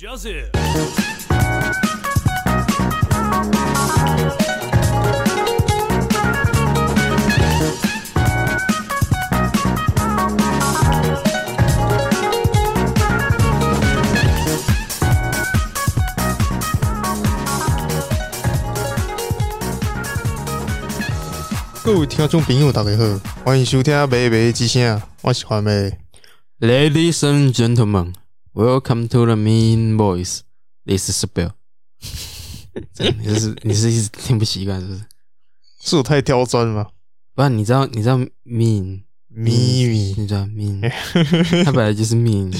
Joseph。各位听众朋友，大家好，欢迎收听《美美之声》，我是华妹。Ladies and gentlemen, welcome to the Mean Voice. This is Bill。你是 你是一直听不习惯是不是？是我太刁钻了吗？不然你知道你知道 Mean 秘密？你知道 Mean？它 本来就是 Mean，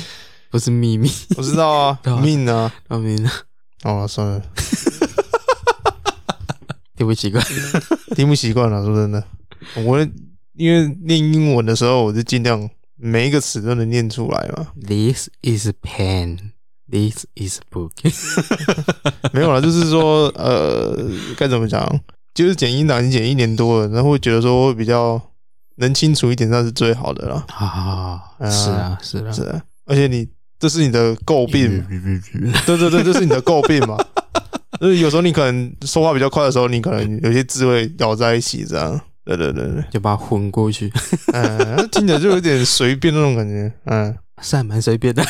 不是秘密。我知道啊，Mean 啊，啊 Mean 啊。哦，算了。听不习惯，听不习惯了，说真的，我因为念英文的时候，我就尽量每一个词都能念出来吗。This is pen, this is book。没有了，就是说，呃，该怎么讲？就是剪音档已经剪一年多了，然后会觉得说会比较能清楚一点，那是最好的了。啊，是啊，是啊，是啊。而且你这是你的诟病，对对对，这是你的诟病嘛。就是有时候你可能说话比较快的时候，你可能有些字会咬在一起，这样，对对对对，就把它混过去，嗯，听起来就有点随便那种感觉，嗯，是还蛮随便的，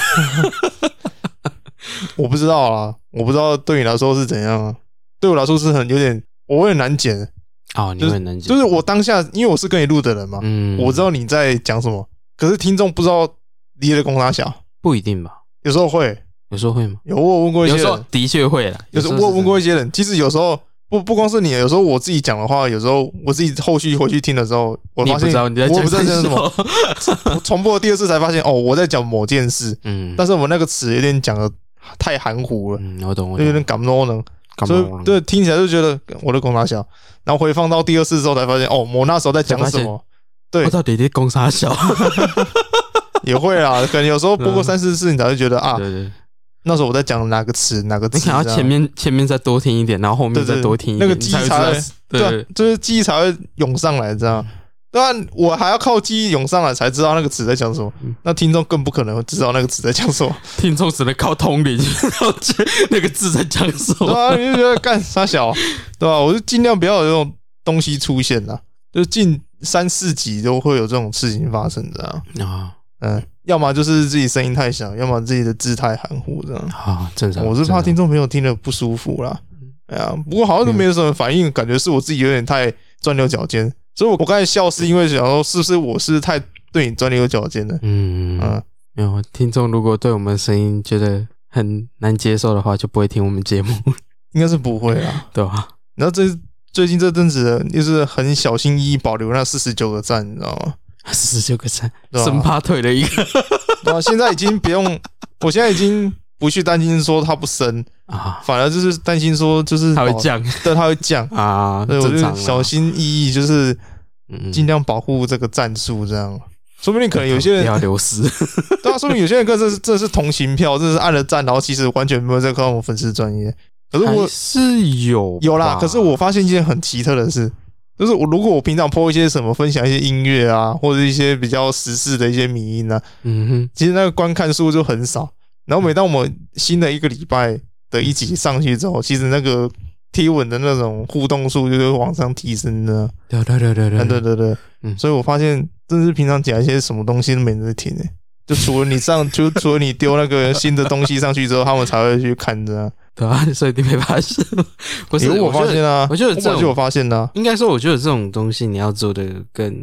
我不知道啊，我不知道对你来说是怎样啊，对我来说是很有点，我会很难剪，哦，你会很难剪，就是我当下，因为我是跟你录的人嘛，嗯，我知道你在讲什么，可是听众不知道你的公差小，不一定吧，有时候会。有时候会吗？有，我有问过一些人，有时候的确会啦。有时候我问过一些人，其实有时候不不光是你，有时候我自己讲的话，有时候我自己后续回去听的时候，我发现我不知道讲什么，重播第二次才发现哦，我在讲某件事，嗯，但是我那个词有点讲的太含糊了，嗯，我懂，就有点感冒呢，所以对听起来就觉得我的公差小，然后回放到第二次之后才发现哦，我那时候在讲什么，对，我到底在公差小，也会啊，可能有时候播过三四次，你才会觉得啊，对对。那时候我在讲哪个词，哪个词？你想要前面前面再多听一点，然后后面再多听一点，那个记忆才会对，就是记忆才会涌上来，这样。当然，我还要靠记忆涌上来才知道那个词在讲什么。那听众更不可能知道那个词在讲什么，听众只能靠通灵了解那个字在讲什么。对啊，你就觉得干啥小，对吧？我就尽量不要有这种东西出现了，就近三四集都会有这种事情发生，这样啊，嗯。要么就是自己声音太小，要么自己的字太含糊，这样啊，正常。我是怕听众朋友听了不舒服啦。哎呀，不过好像都没有什么反应，感觉是我自己有点太钻牛角尖。所以我我刚才笑是因为想说，是不是我是太对你钻牛角尖了？嗯嗯，没有。听众如果对我们声音觉得很难接受的话，就不会听我们节目。应该是不会啊，对吧？然后这最近这阵子，就是很小心翼翼保留那四十九个赞，你知道吗？四十九个赞，生怕退了一个。对啊，现在已经不用，我现在已经不去担心说它不升啊，反而就是担心说就是它会降，对，它会降 啊。对，我就小心翼翼，就是尽量保护这个战术，这样。说不定可能有些人不要流失。对啊，说不定有些人这是这是同情票，这是按了赞，然后其实完全没有在看我粉丝专业。可是我是有有啦，可是我发现一件很奇特的事。就是我，如果我平常 po 一些什么，分享一些音乐啊，或者一些比较时事的一些迷音啊，嗯哼，其实那个观看数就很少。然后每当我们新的一个礼拜的一集上去之后，其实那个贴文的那种互动数就会往上提升的。对对对对对对对对，嗯，所以我发现，真是平常讲一些什么东西都没人在听诶。就除了你上，就除了你丢那个新的东西上去之后，他们才会去看着。对啊，所以你没发现？不是我发现啊，我觉得这就我发现的。应该说，我觉得这种东西你要做的更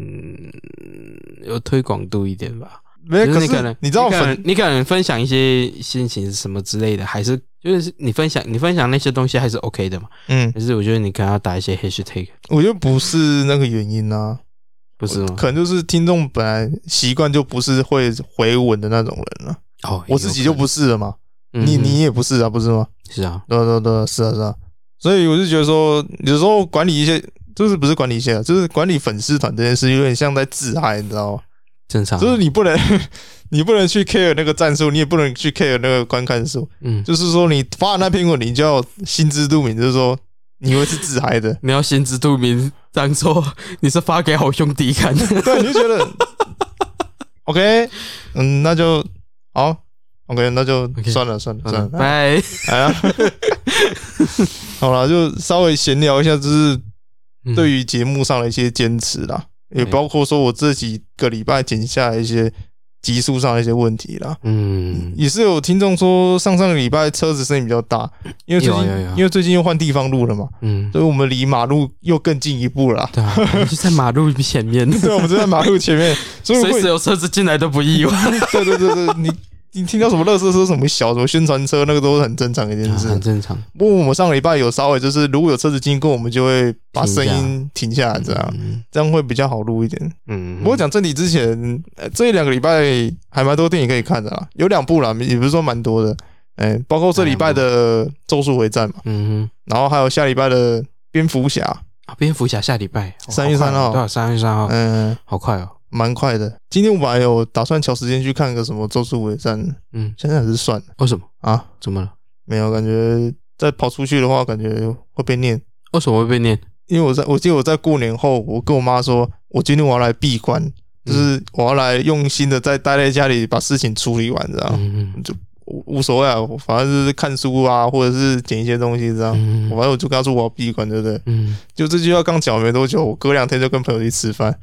有推广度一点吧。没，可是你可能你知道，你可能分享一些心情什么之类的，还是就是你分享你分享那些东西还是 OK 的嘛。嗯，可是我觉得你可能要打一些 hashtag。我觉得不是那个原因啊，不是吗？可能就是听众本来习惯就不是会回文的那种人了。哦，我自己就不是了嘛。你你也不是啊，不是吗？是啊，对对对，是啊是啊，所以我就觉得说，有时候管理一些，就是不是管理一些，就是管理粉丝团这件事，有点像在自嗨，你知道吗？正常，就是你不能，你不能去 care 那个战术，你也不能去 care 那个观看数，嗯，就是说你发的那篇文，你就要心知肚明，就是说你会是自嗨的，你要心知肚明，当做你是发给好兄弟看，对，你就觉得，OK，嗯，那就好。OK，那就算了算了算了，拜。哎呀，好了，就稍微闲聊一下，就是对于节目上的一些坚持啦，也包括说我这几个礼拜剪下来一些。极速上的一些问题啦，嗯，也是有听众说上上个礼拜车子声音比较大，因为最近因为最近又换地方录了嘛，嗯，所以我们离马路又更进一步了，对啊，就在马路前面，对，我们就在马路前面，所以随时有车子进来都不意外，对对对对，你。你听到什么乐色车、什么小、什么宣传车，那个都是很正常的一件事，很正常。不过我们上个礼拜有稍微就是，如果有车子经过，我们就会把声音停下来，这样这样会比较好录一点。嗯，不过讲正题之前，这一两个礼拜还蛮多电影可以看的啦，有两部啦，也不是说蛮多的。哎，包括这礼拜的《咒术回战》嘛，嗯，然后还有下礼拜的《蝙蝠侠》啊，《蝙蝠侠》下礼拜三月三号，对，三月三号，嗯，好快哦。蛮快的。今天我本来有打算调时间去看个什么《咒术回战》，嗯，现在还是算了。为什么啊？怎么了？没有感觉再跑出去的话，感觉会被念。为什么会被念？因为我在我记得我在过年后，我跟我妈说，我今天我要来闭关，就是我要来用心的再待在家里把事情处理完，这样，嗯嗯，就无所谓啊，反正就是看书啊，或者是捡一些东西这样。嗯，反正我就跟她说我要闭关，对不对？嗯，就这句话刚讲完没多久，我隔两天就跟朋友去吃饭。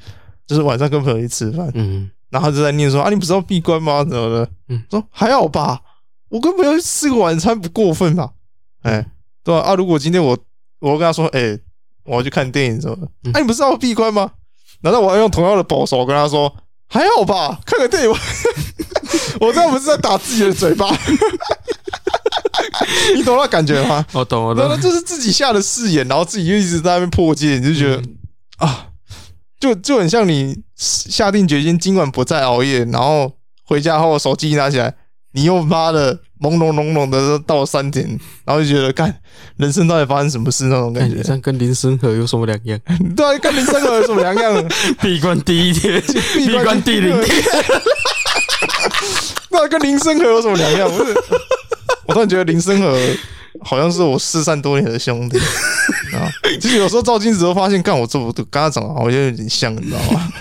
就是晚上跟朋友去吃饭，嗯，然后他就在念说啊，你不是要闭关吗？怎么的？嗯，说还好吧，我跟朋友去吃个晚餐不过分吧？哎，对吧？啊，如果今天我我跟他说，哎，我要去看电影什么的，哎，你不是要闭关吗？难道我要用同样的保守跟他说还好吧？看个电影，我这样不是在打自己的嘴巴？你懂那感觉吗？我懂，我懂，那就是自己下的誓言，然后自己就一直在那边破戒，你就觉得啊。就就很像你下定决心今晚不再熬夜，然后回家后手机一拿起来，你又妈的朦胧胧胧的到三点，然后就觉得干人生到底发生什么事那种感觉，这样跟林森和有什么两样？对，跟林森和有什么两样？闭关第一天，闭关第零天，那跟林森和有什么两样？不是，我突然觉得林森和。好像是我失散多年的兄弟啊！其实有时候照镜子都发现，干我这我跟他长得好像有点像，你知道吗？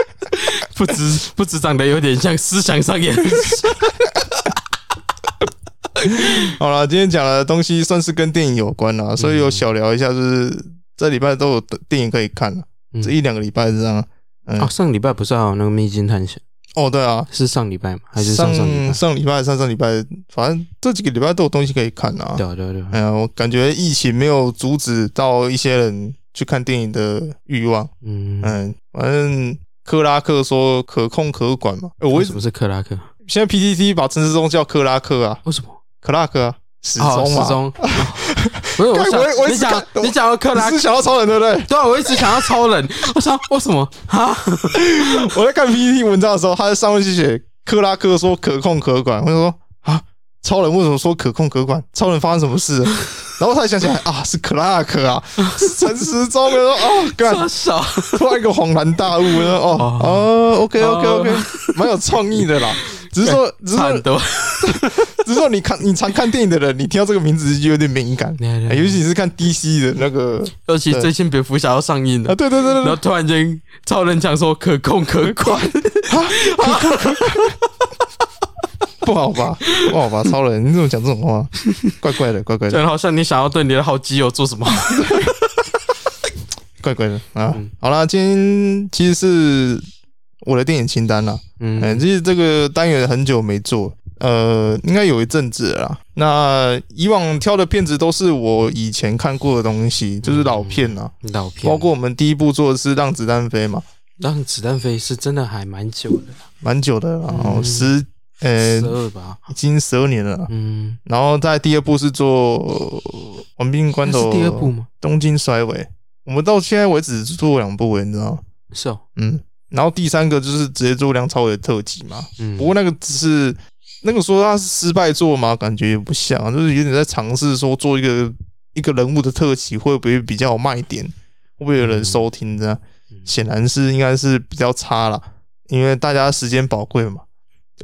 不止不止长得有点像，思想上也很像。好了，今天讲的东西算是跟电影有关了，所以有小聊一下，就是这礼拜都有电影可以看了。这一两个礼拜是这样。啊，上礼拜不是还有那个《秘境探险》？哦，对啊，是上礼拜吗？还是上上礼拜？上礼拜、上上礼拜，反正这几个礼拜都有东西可以看啊。对对对。哎呀，我感觉疫情没有阻止到一些人去看电影的欲望。嗯嗯，反正克拉克说可控可管嘛。我，为什么是克拉克？现在 PTT 把陈世忠叫克拉克啊？为什么？克拉克啊？时钟嘛？时钟。不是我想，你讲你讲到克拉克，是想要超人对不对？对啊，我一直想要超人。我想为什么啊？我在看 PPT 文章的时候，他在上面就写克拉克说可控可管。我就说啊，超人为什么说可控可管？超人发生什么事？然后他才想起来啊，是 Clark 啊，是陈时中。我说哦，干，突然一个恍然大悟。哦哦，OK OK OK，蛮有创意的啦。只是说，只是说，只是说，你看，你常看电影的人，你听到这个名字就有点敏感，尤其是看 DC 的那个，尤其最近蝙蝠侠要上映了啊！对对对对，然后突然间超人讲说可控可管，不好吧？不好吧？超人，你怎么讲这种话？怪怪的，怪怪的，好像你想要对你的好基友做什么？怪怪的啊！好啦，今天其实是。我的电影清单啦，嗯，其实这个单元很久没做，呃，应该有一阵子了啦。那以往挑的片子都是我以前看过的东西，就是老片啦，老片。包括我们第一部做的是《让子弹飞》嘛，《让子弹飞》是真的还蛮久的，蛮久的，然后十呃十二吧，已经十二年了，嗯。然后在第二部是做《亡命关头》，第二部吗？东京衰尾，我们到现在为止只做两部，你知道吗？是哦，嗯。然后第三个就是直接做梁朝伟的特辑嘛，嗯，不过那个只是那个说他是失败作嘛，感觉也不像，就是有点在尝试说做一个一个人物的特辑会不会比较有卖点，会不会有人收听这样？显然是应该是比较差了，因为大家时间宝贵嘛，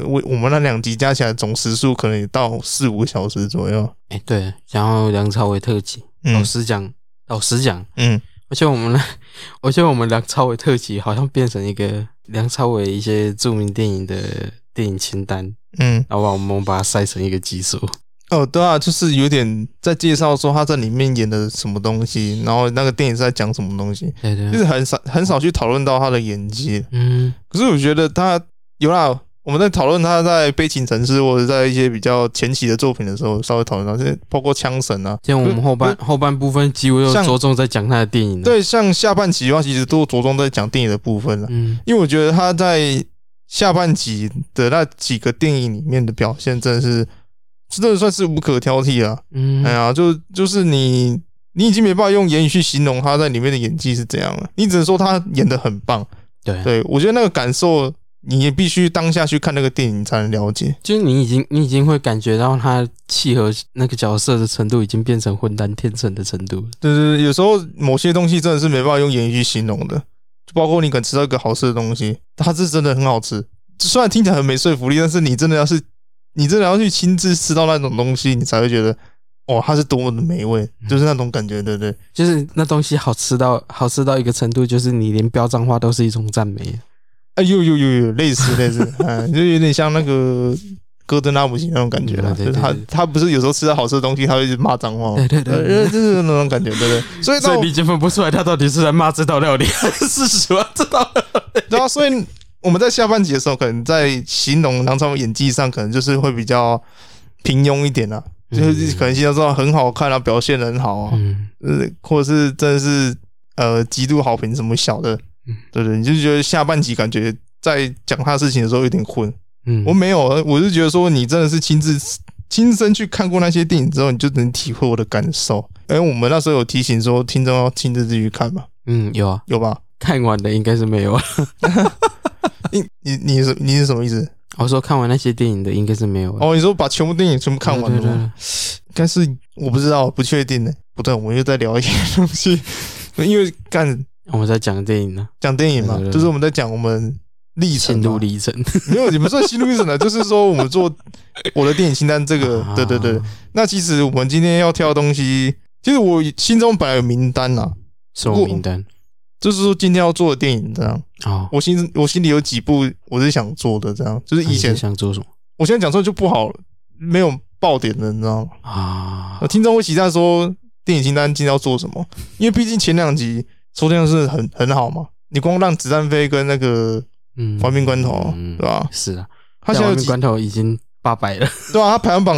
我我们那两集加起来总时数可能也到四五个小时左右。哎，对，然后梁朝伟特辑，老实讲，老实讲，嗯。而且我们，呢，而且我们梁朝伟特辑好像变成一个梁朝伟一些著名电影的电影清单，嗯，然后我们把它塞成一个集数。哦，对啊，就是有点在介绍说他在里面演的什么东西，然后那个电影是在讲什么东西，对对，就是很少很少去讨论到他的演技。嗯，可是我觉得他有啦。我们在讨论他在悲情城市或者在一些比较前期的作品的时候，稍微讨论到，这包括枪神啊。像我们后半后半部分几乎都着重在讲他的电影。对，像下半集的话，其实都着重在讲电影的部分了。嗯，因为我觉得他在下半集的那几个电影里面的表现，真的是真的算是无可挑剔啊。嗯，哎呀，就就是你你已经没办法用言语去形容他在里面的演技是怎样了，你只能说他演的很棒。对，对我觉得那个感受。你也必须当下去看那个电影才能了解，就是你已经你已经会感觉到他契合那个角色的程度，已经变成混蛋天成的程度。对对对，有时候某些东西真的是没办法用言语去形容的，就包括你可能吃到一个好吃的东西，它是真的很好吃。虽然听起来很没说服力，但是你真的要是你真的要去亲自吃到那种东西，你才会觉得哦，它是多么的美味，就是那种感觉，对不对？就是那东西好吃到好吃到一个程度，就是你连飙脏话都是一种赞美。哎呦呦呦呦，类似类似，嗯，就有点像那个戈登拉姆齐那种感觉了。就是他他不是有时候吃到好吃的东西，他会一直骂脏话。对对对，就是那种感觉，对不对？所以所以你已经分不出来他到底是在骂这道料理，还是喜欢这道料理。对啊，所以我们在下半集的时候，可能在形容梁朝伟演技上，可能就是会比较平庸一点啊，就是可能现在说很好看啊，表现得很好啊，嗯，呃，或者是真的是呃极度好评什么小的。嗯，对对，你就觉得下半集感觉在讲他事情的时候有点混。嗯，我没有，我是觉得说你真的是亲自亲身去看过那些电影之后，你就能体会我的感受。哎，我们那时候有提醒说听众要亲自自己去看嘛？嗯，有啊，有吧？看完的应该是没有 啊。你你你是你是什么意思？我说看完那些电影的应该是没有。哦，你说把全部电影全部看完了吗？应该是我不知道，不确定呢。不对，我们又在聊一些东西，因为干。我们在讲电影呢，讲电影嘛，就是我们在讲我们历程、心路历程。没有，你们说心路历程呢，就是说我们做我的电影清单这个，对对对。那其实我们今天要挑的东西，其实我心中本来有名单呐，什么名单？就是说今天要做的电影这样啊。我心我心里有几部我是想做的，这样就是以前想做什么？我现在讲出来就不好，没有爆点的，你知道吗？啊，听众会期待说电影清单今天要做什么？因为毕竟前两集。收听是很很好嘛？你光让子弹飞跟那个嗯，亡命关头，对吧？是啊，他现在亡命关头已经八百了，对啊，他排行榜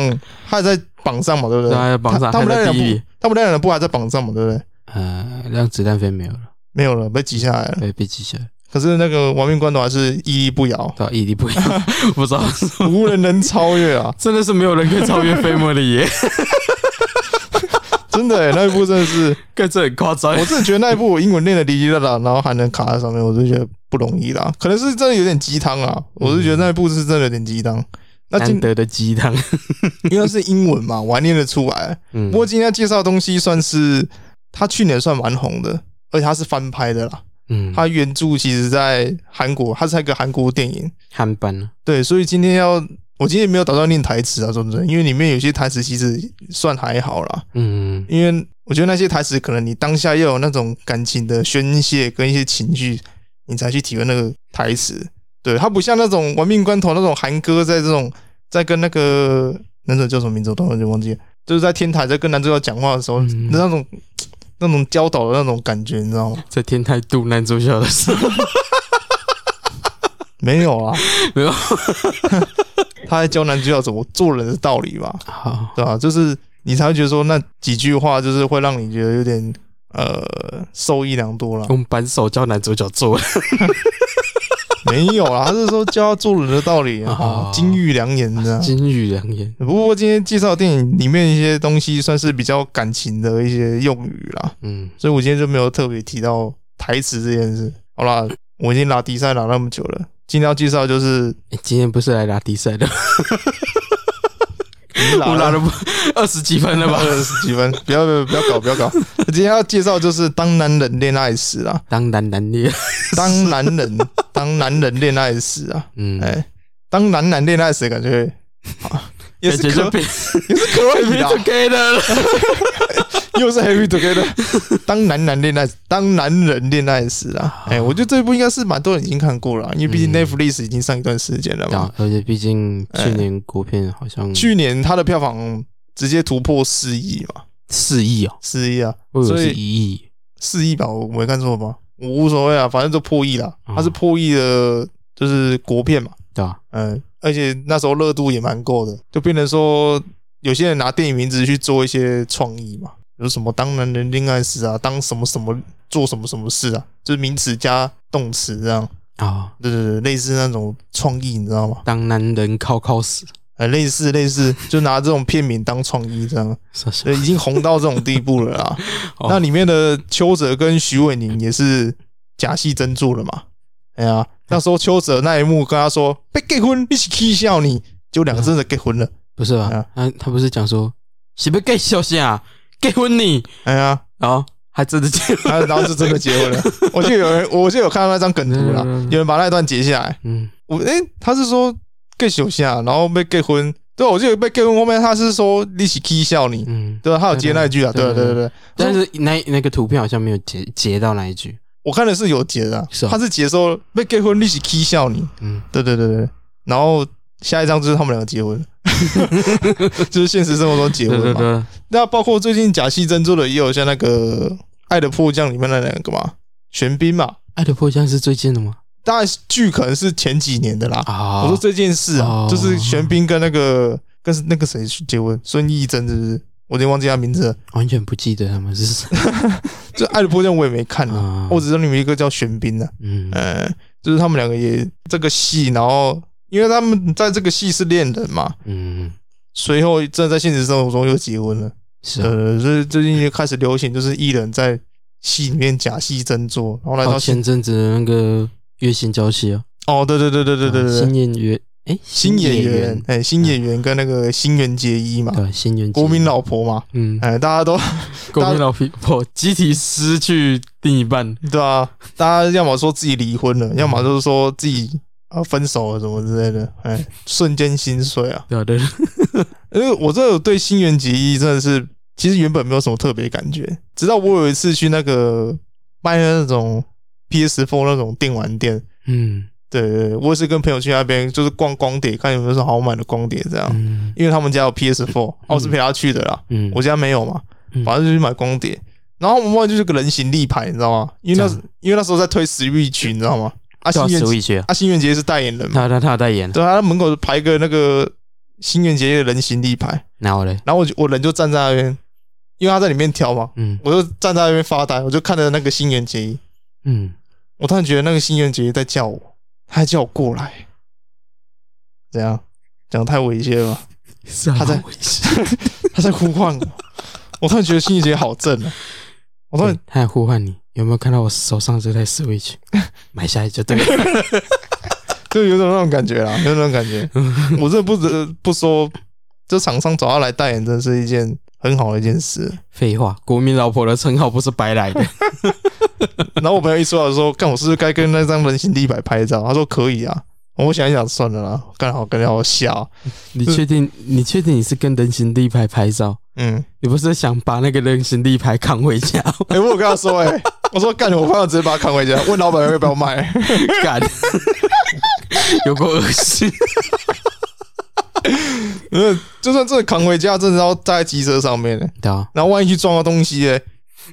他还在榜上嘛，对不对？在榜上，他们那两部，他们那两部还在榜上嘛，对不对？呃，让子弹飞没有了，没有了，被挤下来了，对，被挤下来。可是那个亡命关头还是屹立不摇，对，屹立不摇，不知道无人能超越啊！真的是没有人可以超越飞魔的耶。真的哎，那一部真的是，这很夸张。我真的觉得那一部我英文练的滴滴答答，然后还能卡在上面，我就觉得不容易啦。可能是真的有点鸡汤啊，我是觉得那一部是真的有点鸡汤。那难得的鸡汤，因为是英文嘛，我还念得出来。不过今天要介绍的东西算是他去年算蛮红的，而且他是翻拍的啦。嗯，他原著其实在韩国，他是一个韩国电影，韩版。对，所以今天要。我今天没有打算念台词啊，说真的，因为里面有些台词其实算还好啦。嗯，因为我觉得那些台词可能你当下要有那种感情的宣泄跟一些情绪，你才去体会那个台词。对，它不像那种亡命关头那种韩哥，在这种在跟那个男主叫什么名字，我突然就忘记了，就是在天台在跟男主角讲话的时候，那种那种教导的那种感觉，你知道吗？在天台度男主角的时候，没有啊，没有。他在教男主角怎么做人的道理吧，对吧？就是你才会觉得说那几句话，就是会让你觉得有点呃受益良多了。用扳手教男主角做人，没有啦，他是说教他做人的道理啊，金玉良言的。金玉良言。不过今天介绍电影里面一些东西，算是比较感情的一些用语啦。嗯，所以我今天就没有特别提到台词这件事。好啦，我已经拉低赛拉那么久了。今天要介绍就是，今天不是来打比赛的，我拉了不二十几分了吧？二十几分，不要不要不要搞不要搞。今天要介绍就是当男人恋爱时啊，当男人恋，当男人当男人恋爱时啊，嗯，哎，当男男恋爱时感觉也是可 也是可以的，Happy Together，又是 Happy Together。当男男恋爱，当男人恋爱时啊，哎，我觉得这一部应该是蛮多人已经看过了，因为毕竟 Netflix 已经上一段时间了嘛。而且毕竟去年国片好像去年它的票房直接突破四亿嘛，四亿啊，四亿啊，所以一亿。四亿吧，我没看错吧？我无所谓啊，反正就破亿了。它是破亿的，就是国片嘛，对啊，嗯。而且那时候热度也蛮够的，就变成说有些人拿电影名字去做一些创意嘛，比如什么当男人恋爱时啊，当什么什么做什么什么事啊，就是名词加动词这样啊，哦、对对对，类似那种创意，你知道吗？当男人靠靠死，呃，类似类似，就拿这种片名当创意这样，所以已经红到这种地步了啦。哦、那里面的邱泽跟许玮宁也是假戏真做了嘛？哎呀。那时候邱泽那一幕跟他说被结婚，一起气笑你，就两个真的结婚了，不是吧？他他不是讲说是不给笑啥结婚你？哎呀，然后还真的结婚，然后是真的结婚了。我记得有人，我记得有看到那张梗图了，有人把那段截下来。嗯，我哎，他是说给笑啊，然后被结婚。对，我记得被结婚后面他是说一起气笑你，嗯，对吧？他有接那一句啊，对对对对。但是那那个图片好像没有截截到那一句。我看的是有结的，他是结说被结婚利息 k 笑你，嗯，对对对对，然后下一张就是他们两个结婚，就是现实生活中结婚嘛。那包括最近假戏真做的也有像那个《爱的迫降》里面那两个嘛，玄彬嘛，《爱的迫降》是最近的吗？当然剧可能是前几年的啦。我说这件事啊，就是玄彬跟那个跟那个谁结婚，孙艺珍是不是？我有点忘记他名字了，完全不记得他们是谁。这《爱的迫降》我也没看，啊。我只知道里面一个叫玄彬的，嗯，呃，就是他们两个也这个戏，然后因为他们在这个戏是恋人嘛，嗯，随后真的在现实生活中又结婚了，是，呃，所以最近就开始流行，就是艺人在戏里面假戏真做，然后来到前阵子的那个月薪娇妻啊，哦，对对对对对对对，新演员。哎，新演员，哎，新演员跟那个新垣结衣嘛，对，新垣国民老婆嘛，嗯，哎，大家都 国民老婆集体失去另一半，对啊，大家要么说自己离婚了，要么就是说自己啊分手了什么之类的，哎，瞬间心碎啊，对对，因为我这对新垣结衣真的是，其实原本没有什么特别感觉，直到我有一次去那个卖的那种 PS4 那种电玩店，嗯。对对，我也是跟朋友去那边，就是逛光碟，看有没有什么好买的光碟这样。嗯，因为他们家有 PS4，我是陪他去的啦。嗯，我家没有嘛，反正就去买光碟。然后我们就是个人形立牌，你知道吗？因为那因为那时候在推 Switch，你知道吗？啊，新垣结啊，新垣结衣是代言人嘛？他他他代言。对，他门口排个那个新垣结衣的人形立牌。然后嘞，然后我我人就站在那边，因为他在里面挑嘛。嗯，我就站在那边发呆，我就看着那个新垣结衣。嗯，我突然觉得那个新垣结衣在叫我。他还叫我过来，怎样？讲太猥亵了吧？他在，他在呼唤我。我突然觉得新垣结衣好正啊！我突然他在呼唤你，有没有看到我手上这台 Switch？买下来就对了，就有种那种感觉啦，有种感觉。我这不得不说，这厂商找他来代言，真是一件很好的一件事。废话，国民老婆的称号不是白来的。然后我朋友一说到说，看我是不是该跟那张人形立牌拍照？他说可以啊。我想一想，算了啦，刚好跟你好笑。你确定？你确定你是跟人形立牌拍照？嗯，你不是想把那个人形立牌扛回家？哎，我有跟他说，哎，我说干，我朋友直接把它扛回家，问老板要不要卖。干，有够恶心。嗯，就算真的扛回家，真的要站在机车上面，对啊。然后万一去撞到东西，哎。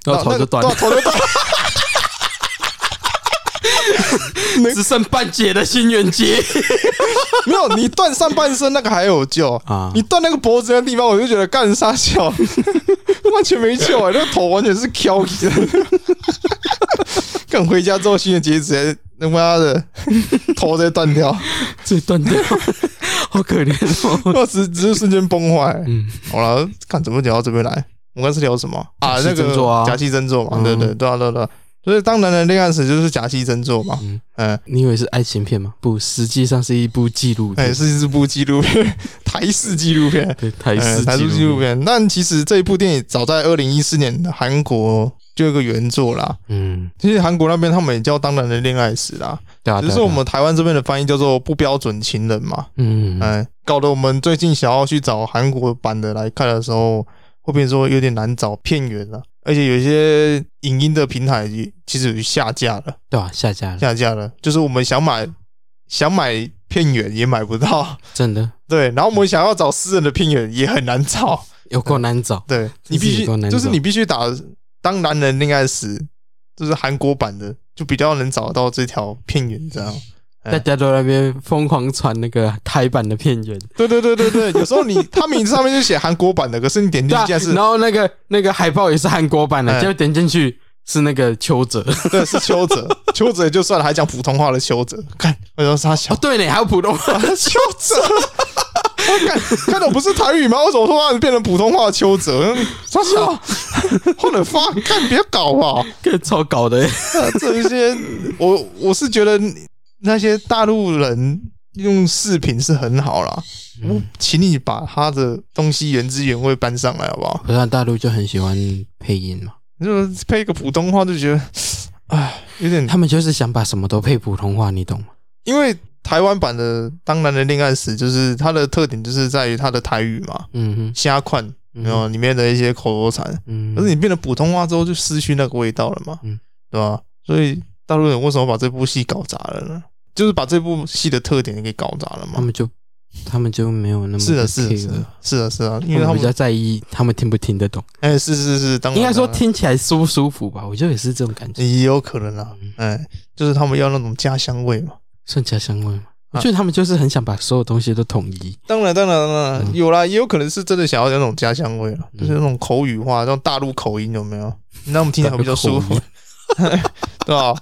然后头就断了，只剩半截的新元节，没有你断上半身那个还有救啊！你断那个脖子的地方，我就觉得干啥笑，完全没救啊！那个头完全是翘起来的。赶回家之后，新垣结衣直接他妈的头直接断掉，直接断掉，好可怜哦！只只是瞬间崩坏。嗯，好了，看怎么聊到这边来。我们刚是聊什么啊？那个假戏真做嘛，对对对啊对对，所以当男人恋爱时就是假戏真做嘛。嗯，你以为是爱情片吗？不，实际上是一部纪录片，是一部纪录片，台式纪录片，对台式台式纪录片。但其实这一部电影早在二零一四年韩国就有一个原作啦。嗯，其实韩国那边他们也叫《当男人恋爱史》啦，对啊，只是我们台湾这边的翻译叫做《不标准情人》嘛。嗯，哎，搞得我们最近想要去找韩国版的来看的时候，会变说有点难找片源了，而且有一些影音的平台其实有下架了，对吧？下架了，下架了，就是我们想买想买片源也买不到，真的。对，然后我们想要找私人的片源也很难找。有够难找，对，你必须就是你必须打当男人恋爱时，就是韩国版的，就比较能找到这条片源这样。大家都在那边疯狂传那个台版的片源，对对对对对，有时候你他名字上面就写韩国版的，可是你点进去是，然后那个那个海报也是韩国版的，结果点进去是那个邱泽，对，是邱泽，邱泽也就算了，还讲普通话的邱泽，看为什么他小？对呢，还有普通话的邱泽。看，看到不是台语吗？为什么突然变成普通话的邱泽？傻笑，或者发，看别搞啊，更超搞的。这一些，我我是觉得那些大陆人用视频是很好啦。我请你把他的东西原汁原味搬上来，好不好？不然大陆就很喜欢配音嘛，就配一个普通话就觉得，哎，有点。他们就是想把什么都配普通话，你懂吗？因为。台湾版的《当男人恋爱时》就是它的特点，就是在于它的台语嘛，嗯哼，虾宽，然后里面的一些口头禅，嗯，可是你变得普通话之后，就失去那个味道了嘛，嗯，对吧？所以大陆人为什么把这部戏搞砸了呢？就是把这部戏的特点给搞砸了嘛。他们就他们就没有那么是的，是的，是的，是的，是啊，因为他们比较在意他们听不听得懂。哎，是是是，当然应该说听起来舒不舒服吧？我觉得也是这种感觉，也有可能啊。哎，就是他们要那种家乡味嘛，算家乡味嘛。我觉得他们就是很想把所有东西都统一。当然，当然，当然有啦，也有可能是真的想要那种家乡味了，就是那种口语化，那种大陆口音有没有？那我们听起来比较舒服，对吧？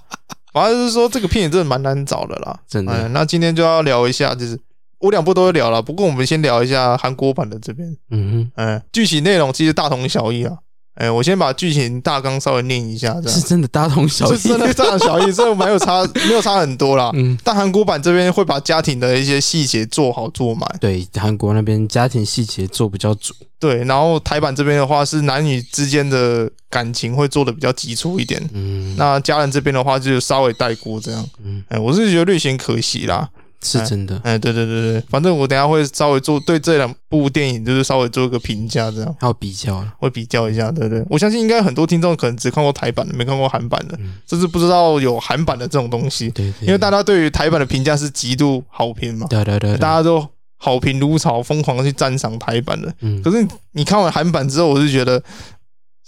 反正就是说，这个片也真的蛮难找的啦。真的。那今天就要聊一下，就是我两部都会聊了，不过我们先聊一下韩国版的这边。嗯哼，哎，剧情内容其实大同小异啊。哎，我先把剧情大纲稍微念一下，这样是真的大同小异，是真的大同小异，这没有差，没有差很多啦。嗯，但韩国版这边会把家庭的一些细节做好做满。对，韩国那边家庭细节做比较足。对，然后台版这边的话是男女之间的感情会做的比较急促一点。嗯，那家人这边的话就稍微带过这样。嗯，哎，我是觉得略显可惜啦。是真的，哎，对对对对，反正我等下会稍微做对这两部电影，就是稍微做一个评价，这样。还有比较，会比较一下，对对，我相信应该很多听众可能只看过台版的，没看过韩版的，甚至不知道有韩版的这种东西，对，因为大家对于台版的评价是极度好评嘛，对对对，大家都好评如潮，疯狂的去赞赏台版的，嗯，可是你看完韩版之后，我是觉得。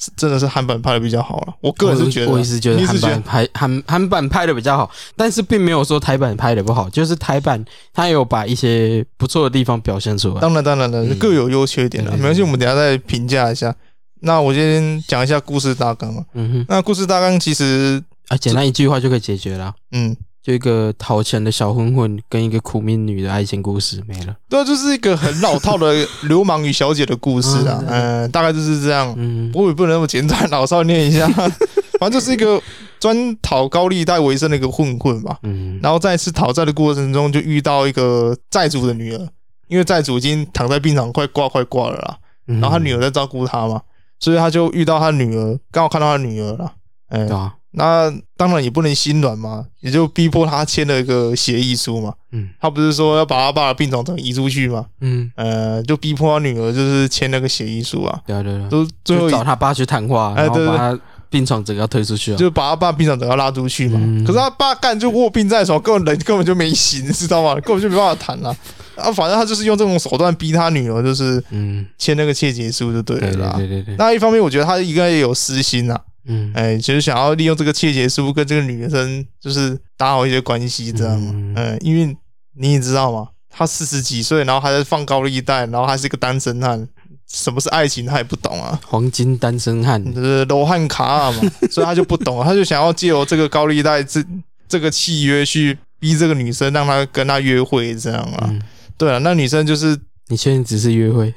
是真的是韩版拍的比较好了，我个人是觉得，我也是觉得韩版拍韩韩版拍的比较好，但是并没有说台版拍的不好，就是台版它有把一些不错的地方表现出来。当然当然了，各有优缺点了，没关系，我们等下再评价一下。那我先讲一下故事大纲啊，嗯哼，那故事大纲其实啊，简单一句话就可以解决了，嗯。就一个讨钱的小混混跟一个苦命女的爱情故事没了。对，就是一个很老套的流氓与小姐的故事啊。嗯，大概就是这样。嗯，不过也不能那么简短，老少念一下。反正就是一个专讨高利贷为生的一个混混嘛。嗯，然后在一次讨债的过程中，就遇到一个债主的女儿，因为债主已经躺在病床快挂快挂了啦。然后他女儿在照顾他嘛，所以他就遇到他女儿，刚好看到他女儿了。哎。那当然也不能心软嘛，也就逼迫他签了一个协议书嘛。嗯，他不是说要把他爸的病床整移出去嘛？嗯，呃，就逼迫他女儿就是签那个协议书啊。对对对，都最后找他爸去谈话，哎，对对，把他病床整个要推出去啊，就把他爸病床整个要拉出去嘛。可是他爸干就卧病在床，根本人根本就没醒，你知道吗？根本就没办法谈了。啊，反正他就是用这种手段逼他女儿，就是嗯签那个切结书就对了啦。对对对。那一方面，我觉得他应该也有私心呐。嗯，哎，其实想要利用这个切结书跟这个女生，就是打好一些关系，这样嘛。嗯，因为你也知道嘛，他四十几岁，然后还在放高利贷，然后还是一个单身汉，什么是爱情他也不懂啊。黄金单身汉，就是罗汉卡嘛，所以他就不懂，他就想要借由这个高利贷这这个契约去逼这个女生，让他跟他约会，这样啊。嗯、对啊，那女生就是你确定只是约会？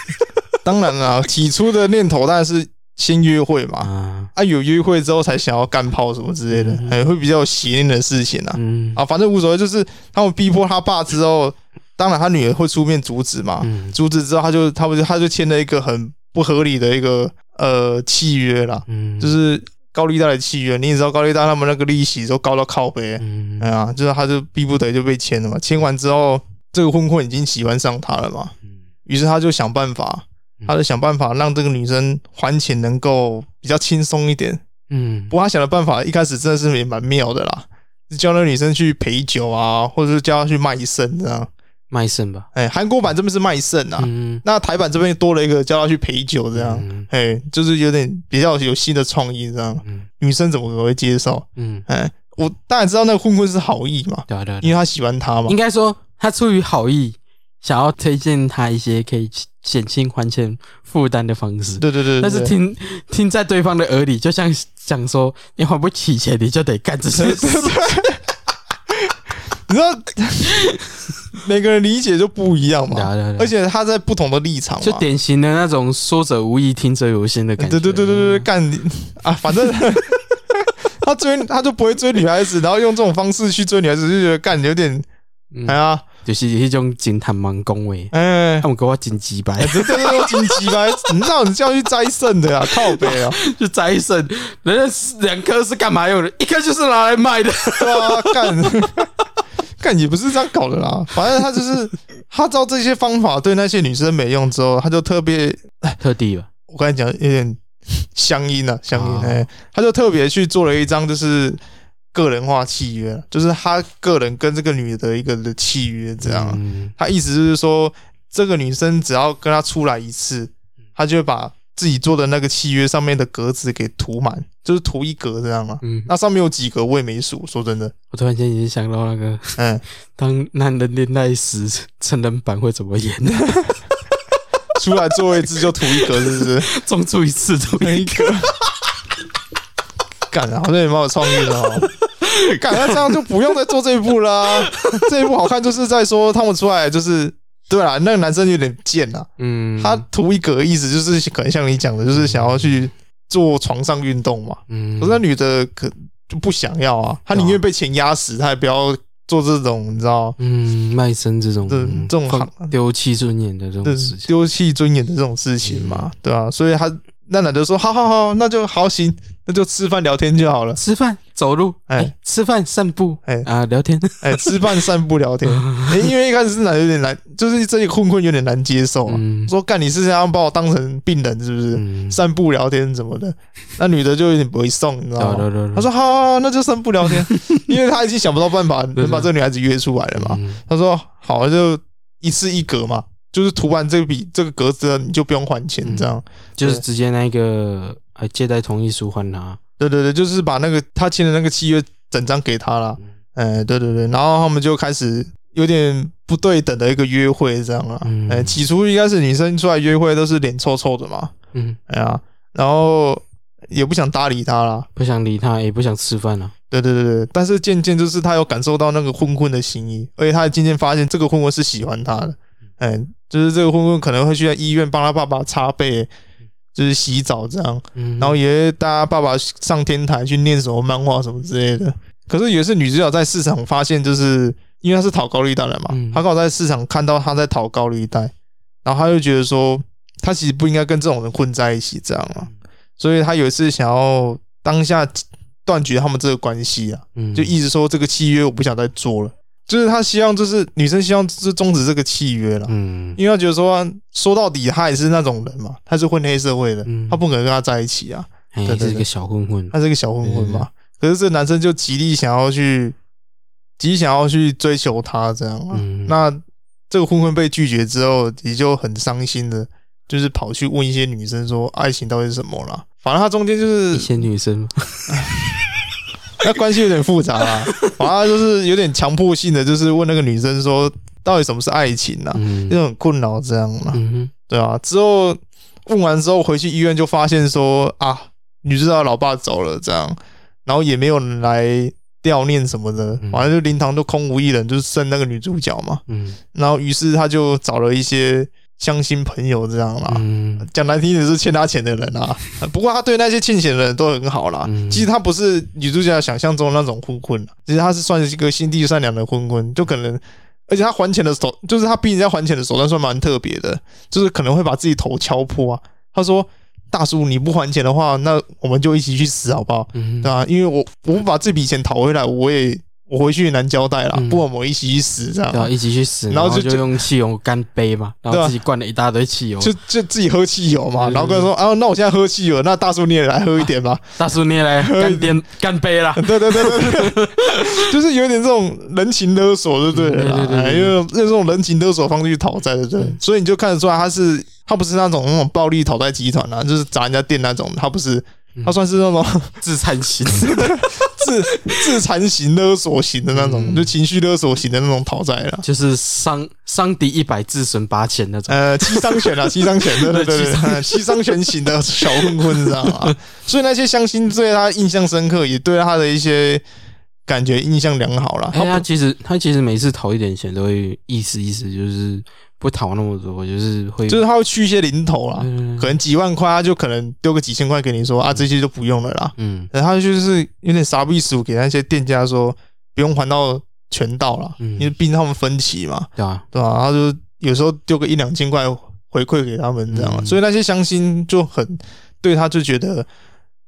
当然了，起初的念头当然是。先约会嘛，啊，啊有约会之后才想要干炮什么之类的，还、嗯、会比较有邪念的事情啊，嗯、啊，反正无所谓，就是他们逼迫他爸之后，当然他女儿会出面阻止嘛，嗯、阻止之后他就他不就他就签了一个很不合理的一个呃契约啦，嗯，就是高利贷的契约。你也知道高利贷他们那个利息都高到靠背，嗯，哎呀，就是他就逼不得就被签了嘛。签完之后，这个混混已经喜欢上他了嘛，于是他就想办法，他就想办法让这个女生还钱能够比较轻松一点，嗯。不过他想的办法一开始真的是也蛮妙的啦，就叫那个女生去陪酒啊，或者是叫她去卖肾这样。卖肾吧，哎，韩国版这边是卖肾啊，嗯、那台版这边多了一个叫她去陪酒这样，哎、嗯，就是有点比较有新的创意这样，嗯、女生怎么可能会接受？嗯，哎，我当然知道那个混混是好意嘛，对啊对，因为他喜欢她嘛，应该说他出于好意，想要推荐他一些可以减轻还钱负担的方式，对对对，对，但是听听在对方的耳里，就像讲说你还不起钱，你就得干这些事。你知道，每个人理解就不一样嘛，而且他在不同的立场，就典型的那种说者无意，听者有心的感觉。对对对对对，干啊，反正他追他就不会追女孩子，然后用这种方式去追女孩子，就觉得干有点，哎呀，就是一种惊叹蛮恭维，哎，他们给我金鸡掰，对对对，金鸡白，你知道你叫去摘肾的啊，靠北啊，去摘肾，人家两颗是干嘛用的？一颗就是拿来卖的，对啊，干。干也不是这样搞的啦，反正他就是他知道这些方法对那些女生没用之后，他就特别特地吧。我刚才讲有点乡音了，乡音哎，他就特别去做了一张就是个人化契约，就是他个人跟这个女的一个的契约这样。他意思就是说，这个女生只要跟他出来一次，他就会把。自己做的那个契约上面的格子给涂满，就是涂一格这样嘛。嗯，那上面有几格我也没数。说真的，我突然间已经想到那个，嗯，当男人恋爱时成人版会怎么演？出来做一次就涂一格，是不是？中出一次涂一格。干，好像也蛮有创意的哦。干，那这样就不用再做这一步啦。这一步好看，就是在说他们出来就是。对啊，那个男生有点贱啊。嗯，他图一格意思就是可能像你讲的，就是想要去做床上运动嘛。嗯，可是那女的可就不想要啊，她宁愿被钱压死，她也不要做这种，你知道？嗯，卖身这种，这这种丢弃尊严的这种事情，丢弃尊严的这种事情嘛，对啊，所以他那男的说：“好好好，那就好行。”那就吃饭聊天就好了。吃饭、走路，哎，吃饭、散步，哎啊，聊天，哎，吃饭、散步、聊天。哎，因为一开始是男有点难，就是这个混混有点难接受啊。说干，你是想要把我当成病人是不是？散步聊天什么的，那女的就有点不会送，你知道吗？他说好，好，那就散步聊天，因为他已经想不到办法能把这个女孩子约出来了嘛。他说好，就一次一格嘛，就是涂完这笔这个格子，你就不用还钱，这样就是直接那个。还借贷同意书还他？对对对，就是把那个他签的那个契约整张给他了。哎，对对对，然后他们就开始有点不对等的一个约会这样了。哎，起初应该是女生出来约会都是脸臭臭的嘛。嗯，哎呀，然后也不想搭理他了，不想理他，也不想吃饭了。对对对对，但是渐渐就是他有感受到那个混混的心意，而且他也渐渐发现这个混混是喜欢他的。哎，就是这个混混可能会去在医院帮他爸爸擦背。就是洗澡这样，然后也带他爸爸上天台去念什么漫画什么之类的。可是也是女主角在市场发现，就是因为她是讨高利贷的嘛，她刚好在市场看到他在讨高利贷，然后她就觉得说，她其实不应该跟这种人混在一起这样啊，所以她有一次想要当下断绝他们这个关系啊，就一直说这个契约我不想再做了。就是他希望，就是女生希望是终止这个契约了，嗯，因为他觉得说，说到底他也是那种人嘛，他是混黑社会的，他不可能跟他在一起啊，他是一个小混混，他是一个小混混嘛。可是这男生就极力想要去，极力想要去追求她这样啊。那这个混混被拒绝之后，也就很伤心的，就是跑去问一些女生说，爱情到底是什么啦？反正他中间就是一些女生。那关系有点复杂啊，反正就是有点强迫性的，就是问那个女生说，到底什么是爱情啊？就很困扰这样嘛，对啊。之后问完之后回去医院就发现说啊，女主角老爸走了这样，然后也没有人来悼念什么的，反正就灵堂都空无一人，就是剩那个女主角嘛。然后于是他就找了一些。相亲朋友这样啦，讲难听点是欠他钱的人啊。不过他对那些欠钱的人都很好啦。其实他不是女主角想象中的那种混混，其实他是算是一个心地善良的混混。就可能，而且他还钱的手，就是他逼人家还钱的手段算蛮特别的，就是可能会把自己头敲破啊。他说大叔你不还钱的话，那我们就一起去死好不好？嗯，对吧？因为我我不把这笔钱讨回来，我也。我回去难交代了，不然我们一起去死，这样。对，一起去死，然后就就用汽油干杯嘛，然后自己灌了一大堆汽油，就就自己喝汽油嘛。然后跟他说啊，那我现在喝汽油，那大叔你也来喝一点吧。大叔你也来喝一点干杯啦。对对对对对，就是有点这种人情勒索，就对了。对对对，因为用这种人情勒索方式去讨债，对不对？所以你就看得出来，他是他不是那种那种暴力讨债集团啊，就是砸人家店那种，他不是。他算是那种自残型、自自残型勒索型的那种，就情绪勒索型的那种讨债了，就是伤伤敌一百自损八千那种。呃，七伤拳啊，七伤拳，对对对对，七伤拳型的小混混，你知道吗？所以那些乡亲对他印象深刻，也对他的一些感觉印象良好了。他其实他其实每次讨一点钱都会意思意思，就是。不讨那么多，就是会，就是他会去一些零头啦，嗯、可能几万块，他就可能丢个几千块给你说啊，这些就不用了啦。嗯，然后他就是有点傻逼数给那些店家说不用还到全到了，嗯、因为毕竟他们分期嘛，对吧？对吧？他就有时候丢个一两千块回馈给他们这样，嗯、所以那些相亲就很对他就觉得。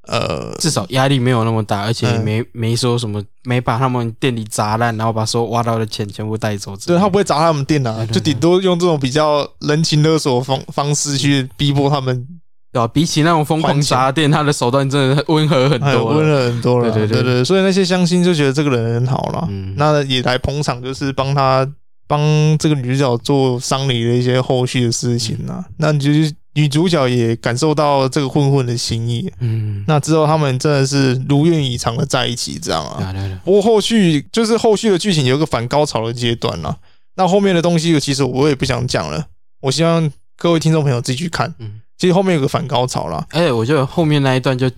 呃，至少压力没有那么大，而且没、嗯、没说什么，没把他们店里砸烂，然后把所有挖到的钱全部带走。对，他不会砸他们店啊，就顶多用这种比较人情勒索方方式去逼迫他们，对吧？比起那种疯狂砸店，他的手段真的温和很多，温和很多了。对对对对，所以那些乡亲就觉得这个人很好了，嗯、那也来捧场，就是帮他帮这个女主角做丧礼的一些后续的事情啊。嗯、那你就是。女主角也感受到这个混混的心意，嗯，那之后他们真的是如愿以偿的在一起，这样啊。不过后续就是后续的剧情有一个反高潮的阶段了，那后面的东西其实我也不想讲了，我希望各位听众朋友自己去看。嗯，其实后面有个反高潮了，哎，我觉得后面那一段就。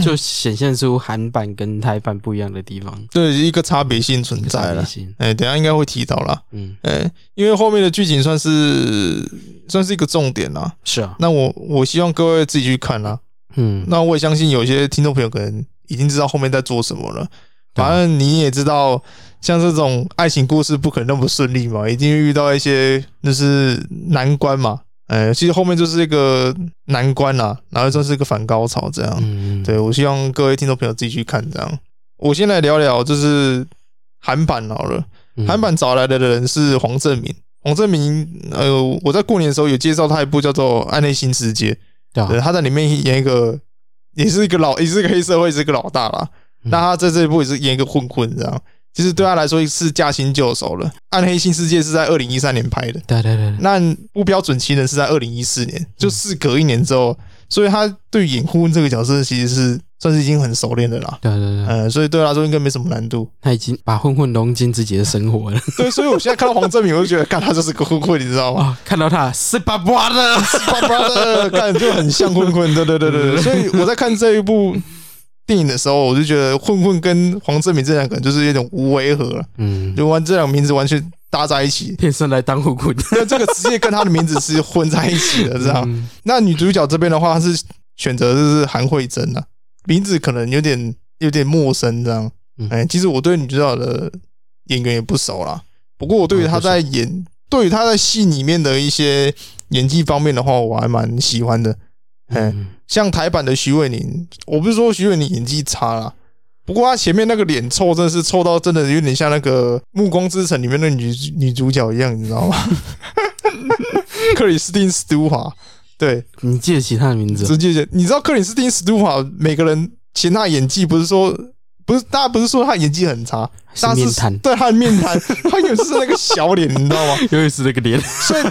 就显现出韩版跟台版不一样的地方，对，一个差别性存在了。哎，等下应该会提到啦。嗯，哎，因为后面的剧情算是算是一个重点啦。是啊，那我我希望各位自己去看啦。嗯，那我也相信有些听众朋友可能已经知道后面在做什么了。反正你也知道，像这种爱情故事不可能那么顺利嘛，一定遇到一些就是难关嘛。哎，其实后面就是一个难关啦，然后算是一个反高潮这样。嗯，对，我希望各位听众朋友自己去看这样。我先来聊聊，就是韩版好了。韩版找来的人是黄正明，黄正明，呃，我在过年的时候有介绍他一部叫做《暗黑新世界》，对，他在里面演一个，也是一个老，也是一个黑社会，是一个老大啦。那他在这一部也是演一个混混这样。其实对他来说是驾轻就熟了，《暗黑新世界》是在二零一三年拍的，对对对。那《不标准情人》是在二零一四年，就事隔一年之后，所以他对演混混这个角色其实是算是已经很熟练的啦。对对对，呃，所以对他来说应该没什么难度。他已经把混混融进自己的生活了。对，所以我现在看到黄正明，我就觉得，看他就是个混混，你知道吗？哦、看到他是巴巴的，是巴巴的，看就很像混混。对对对 对，所以我在看这一部。电影的时候，我就觉得混混跟黄正明这两个人就是有点无违和了，嗯，就完这两个名字完全搭在一起，天生来当混混，那这个职业跟他的名字是混在一起的，这样。嗯、那女主角这边的话，她是选择就是韩慧珍啊，名字可能有点有点陌生，这样。哎，其实我对女主角的演员也不熟啦，不过我对于她在演，对于她在戏里面的一些演技方面的话，我还蛮喜欢的，嗯。像台版的徐伟宁，我不是说徐伟宁演技差啦，不过他前面那个脸臭，真的是臭到真的有点像那个《暮光之城》里面的女女主角一样，你知道吗？克里斯汀·斯图华，对，你记得其他的名字？直接你知道克里斯汀·斯图华，每个人嫌他演技不是说不是，大家不是说他演技很差，是面瘫，对，他的面瘫，他也是那个小脸，你知道吗？又是那个脸，所以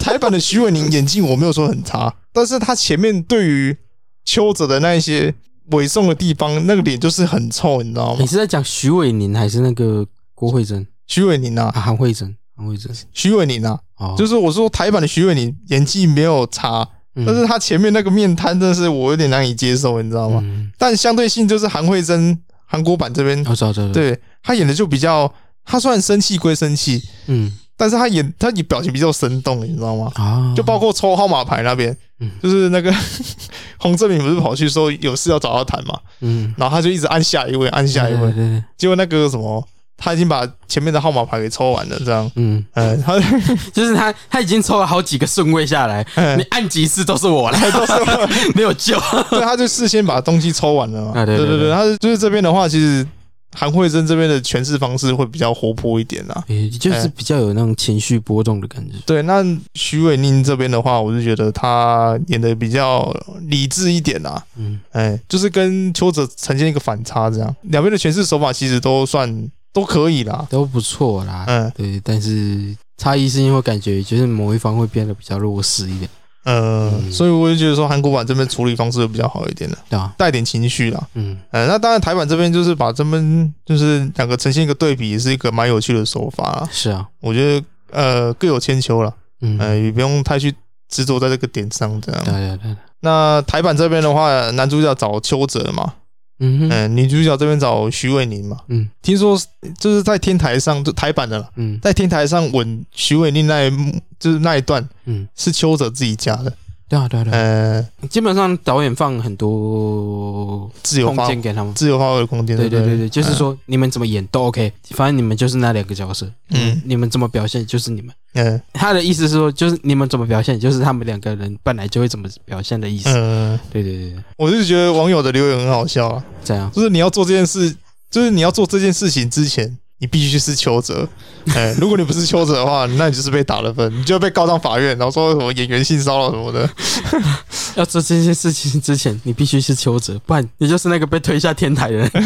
台版的徐伟宁演技我没有说很差，但是他前面对于邱泽的那一些伪送的地方，那个脸就是很臭，你知道吗？你是在讲徐伟宁还是那个郭慧珍？徐伟宁啊，韩慧珍，韩慧珍，徐伟宁啊，哦、就是我说台版的徐伟宁演技没有差，嗯、但是他前面那个面瘫真的是我有点难以接受，你知道吗？嗯、但相对性就是韩慧珍韩国版这边，我知道，知道，对他演的就比较，他虽然生气归生气，嗯。但是他演他也表情比较生动，你知道吗？啊，就包括抽号码牌那边，嗯，就是那个 洪正明不是跑去说有事要找他谈嘛，嗯，然后他就一直按下一位，按下一位，对对对，结果那个什么他已经把前面的号码牌给抽完了，这样，嗯，呃，他 就是他，他已经抽了好几个顺位下来，你按几次都是我来，都是我，没有救，对，他就事先把东西抽完了嘛，对对对，他就是这边的话，其实。韩慧珍这边的诠释方式会比较活泼一点啦，也就是比较有那种情绪波动的感觉。对，那徐伟宁这边的话，我是觉得他演的比较理智一点啦。嗯，哎，就是跟邱泽呈现一个反差，这样两边的诠释手法其实都算都可以啦，都不错啦。嗯，对，但是差异是因为感觉就是某一方会变得比较弱势一点。呃，嗯、所以我就觉得说韩国版这边处理方式会比较好一点的，对啊，带点情绪啦。嗯，呃，那当然台版这边就是把这边就是两个呈现一个对比，也是一个蛮有趣的手法啦。是啊，我觉得呃各有千秋了，嗯，呃，也不用太去执着在这个点上这样。对对对。那台版这边的话，男主角找邱泽嘛。嗯哼、呃，女主角这边找徐伟宁嘛，嗯，听说就是在天台上，就台版的了，嗯，在天台上吻徐伟宁那一幕，就是那一段，嗯，是邱泽自己加的。对啊，对啊，对啊。呃，基本上导演放很多自由空间给他们，自由发挥的空间。对对对对，就是说你们怎么演都 OK，反正你们就是那两个角色。嗯，你们怎么表现就是你们。嗯，他的意思是说，就是你们怎么表现，就是他们两个人本来就会怎么表现的意思。嗯，对对对。我是觉得网友的留言很好笑啊。这样，就是你要做这件事，就是你要做这件事情之前。你必须是邱泽，哎，如果你不是邱泽的话，那你就是被打了分，你就要被告上法院，然后说什么演员性骚扰什么的。要做这些事情之前，你必须是邱泽，不然你就是那个被推下天台的人。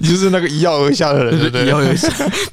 你就是那个一跃而下的人，对不对，一跃而下，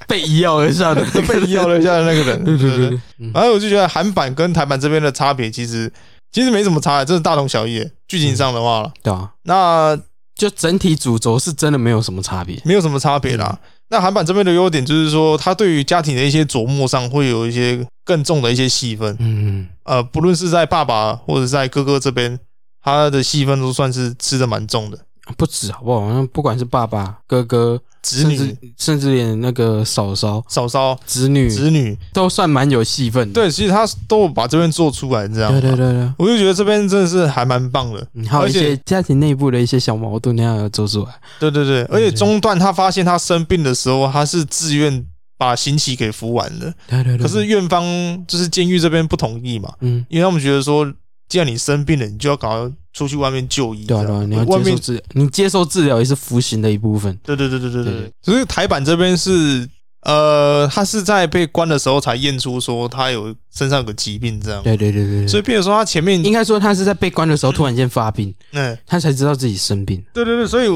被一跃而下的，被一跃而下的那个人。对对对。然后我就觉得韩版跟台版这边的差别，其实其实没什么差，真的大同小异。剧情上的话，对啊，那。就整体主轴是真的没有什么差别，没有什么差别啦。那韩版这边的优点就是说，它对于家庭的一些琢磨上会有一些更重的一些细分。嗯，呃，不论是在爸爸或者在哥哥这边，他的戏份都算是吃的蛮重的。不止好不好？不管是爸爸、哥哥。子女，甚至连那个嫂嫂、嫂嫂、子女、子女都算蛮有戏份的。对，其实他都把这边做出来，这样。对对对对，我就觉得这边真的是还蛮棒的。还有一些家庭内部的一些小矛盾，那样要做出来。对对对，而且中段他发现他生病的时候，他是自愿把刑期给服完的。对对对。可是院方就是监狱这边不同意嘛，嗯，因为他们觉得说。既然你生病了，你就要赶快出去外面就医。对啊，你要接受治疗，你接受治疗也是服刑的一部分。对对对对对对。所以台版这边是，呃，他是在被关的时候才验出说他有身上有个疾病，这样。对对对对。所以，比如说他前面应该说他是在被关的时候突然间发病，嗯，他才知道自己生病。对对对，所以，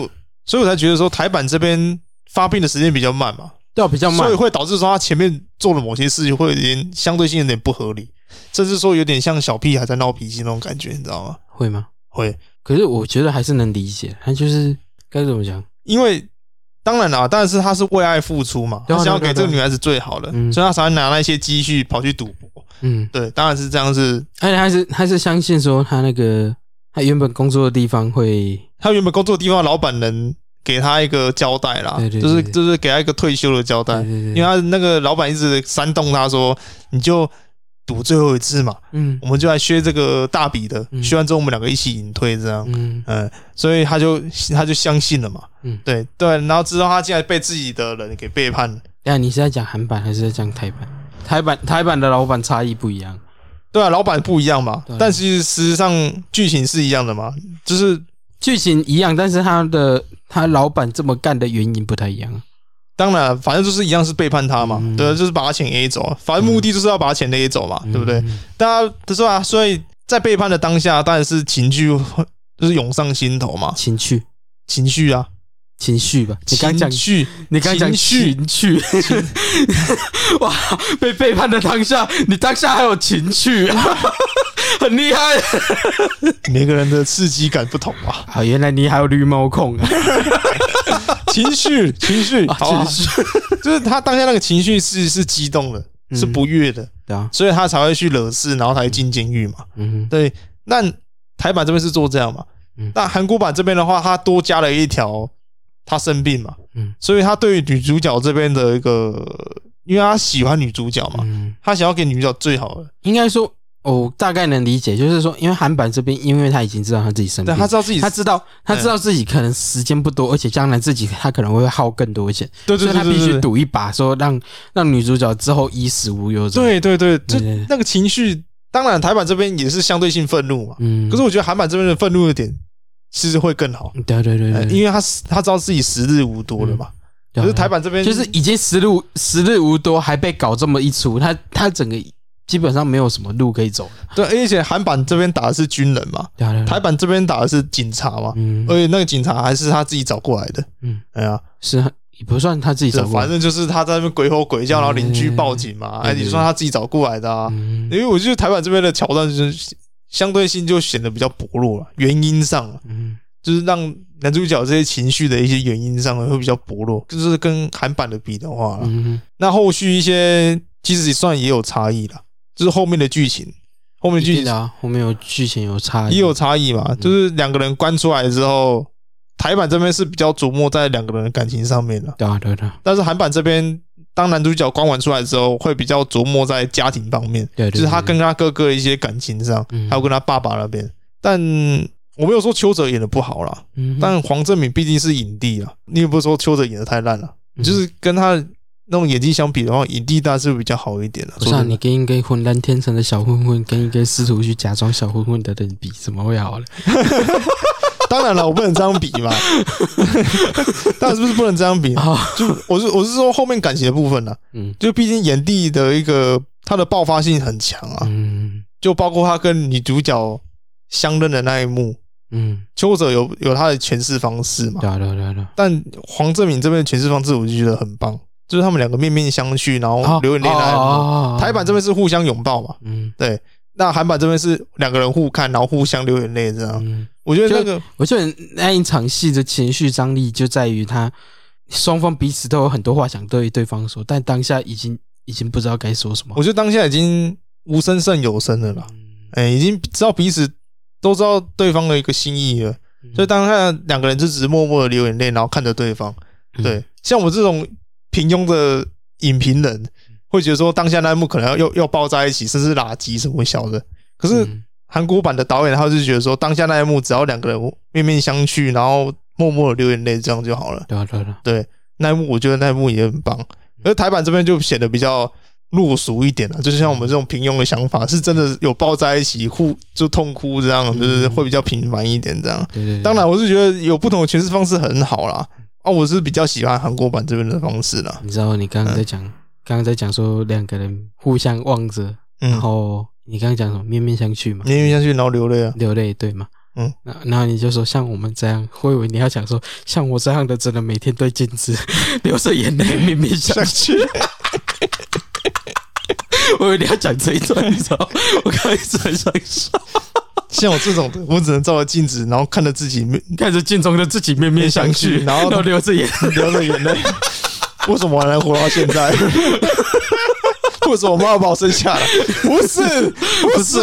所以我才觉得说台版这边发病的时间比较慢嘛，对啊，比较慢，所以会导致说他前面做的某些事情会有点相对性有点不合理。甚至说有点像小屁孩在闹脾气那种感觉，你知道吗？会吗？会。可是我觉得还是能理解，他就是该怎么讲？因为当然啦，但是他是为爱付出嘛，他想要给这个女孩子最好的，所以他才会拿那些积蓄跑去赌博。嗯，对，当然是这样子。而且他是他是相信说他那个他原本工作的地方会，他原本工作的地方老板能给他一个交代啦，就是就是给他一个退休的交代，因为他那个老板一直煽动他说，你就。赌最后一次嘛，嗯，我们就来削这个大笔的，削完之后我们两个一起隐退，这样，嗯，嗯，所以他就他就相信了嘛，嗯，对对，然后知道他竟然被自己的人给背叛了。哎，你是在讲韩版还是在讲台版？台版台版的老板差异不一样，对啊，老板不一样嘛，但是实事实上剧情是一样的嘛，就是剧情一样，但是他的他老板这么干的原因不太一样。当然，反正就是一样是背叛他嘛，嗯、对，就是把他钱 A 走，反正目的就是要把他钱 A 走嘛，嗯、对不对？大家都说啊，所以在背叛的当下，当然是情绪就是涌上心头嘛，情绪，情绪啊，情绪吧。你刚讲绪，你刚讲情绪，哇，被背叛的当下，你当下还有情绪啊，很厉害。每个人的刺激感不同啊。好，原来你还有绿帽控啊。情绪，情绪，情绪，就是他当下那个情绪是是激动的，是不悦的，对啊，所以他才会去惹事，然后才进监狱嘛。嗯，对。那台版这边是做这样嘛？嗯，那韩国版这边的话，他多加了一条，他生病嘛。嗯，所以他对于女主角这边的一个，因为他喜欢女主角嘛，他想要给女主角最好的。应该说，我大概能理解，就是说，因为韩版这边，因为他已经知道他自己生病，他知道自己，他知道，他知道自己可能时间不多，而且将来自己他可能会耗更多钱，对对对，所以他必须赌一把，说让让女主角之后衣食无忧。对对对，就那个情绪，当然台版这边也是相对性愤怒嘛，嗯，可是我觉得韩版这边的愤怒的点其实会更好，对对对对，因为他他知道自己时日无多了嘛，可是台版这边就是已经时日时日无多，还被搞这么一出，他他整个。基本上没有什么路可以走。对，而且韩版这边打的是军人嘛，台版这边打的是警察嘛，嗯。而且那个警察还是他自己找过来的。嗯，哎呀，是也不算他自己找过来。的，反正就是他在那边鬼吼鬼叫，然后邻居报警嘛。哎，你说他自己找过来的啊？因为我觉得台版这边的桥段就是相对性就显得比较薄弱了，原因上，嗯，就是让男主角这些情绪的一些原因上会比较薄弱，就是跟韩版的比的话，嗯，那后续一些其实也算也有差异了。就是后面的剧情，后面剧情啊，后面有剧情有差异，也有差异嘛。就是两个人关出来之后，台版这边是比较琢磨在两个人的感情上面的，对啊，对啊。但是韩版这边，当男主角关完出来之后，会比较琢磨在家庭方面，对，就是他跟他哥哥的一些感情上，还有跟他爸爸那边。但我没有说邱泽演的不好啦，但黄正敏毕竟是影帝啊，你也不是说邱泽演的太烂了，就是跟他。那种演技相比的话，影帝大是比较好一点的。不是你跟一个浑然天成的小混混，跟一个试图去假装小混混的人比，怎么会好呢？当然了，我不能这样比嘛。当然是不是不能这样比？就我是我是说后面感情的部分呢。嗯，就毕竟炎帝的一个他的爆发性很强啊。嗯，就包括他跟女主角相认的那一幕。嗯，邱泽有有他的诠释方式嘛？对对对对。但黄正敏这边的诠释方式，我就觉得很棒。就是他们两个面面相觑，然后流眼泪来。台版这边是互相拥抱嘛？嗯，对。那韩版这边是两个人互看，然后互相流眼泪这样。我觉得那个，我觉得那一场戏的情绪张力就在于他双方彼此都有很多话想对对方说，但当下已经已经不知道该说什么。我觉得当下已经无声胜有声了啦。哎，已经知道彼此都知道对方的一个心意了，所以当下两个人就只是默默的流眼泪，然后看着对方。对，像我这种。平庸的影评人会觉得说，当下那一幕可能要又又抱在一起，甚至垃圾什么小的。可是韩国版的导演他就觉得说，当下那一幕只要两个人面面相觑，然后默默的流眼泪，这样就好了。对对对，对那一幕我觉得那一幕也很棒。而台版这边就显得比较落俗一点了，就是像我们这种平庸的想法，是真的有抱在一起哭就痛哭这样，就是会比较平凡一点这样。当然，我是觉得有不同的诠释方式很好啦。哦，我是比较喜欢韩国版这边的方式啦。你知道，你刚刚在讲，刚刚在讲说两个人互相望着，然后你刚刚讲什么面面相觑嘛？面面相觑，然后流泪啊，流泪对吗？嗯，那那你就说像我们这样，我以为你要讲说像我这样的，只能每天对镜子流着眼泪，面面相觑。我以为你要讲这一段，你知道？我刚一直很想说。像我这种的，我只能照着镜子，然后看着自己面，看着镜中的自己面面相觑，然后流着眼，流着眼泪。为什么还能活到现在？为什么我妈要把我生下来？不是，不是，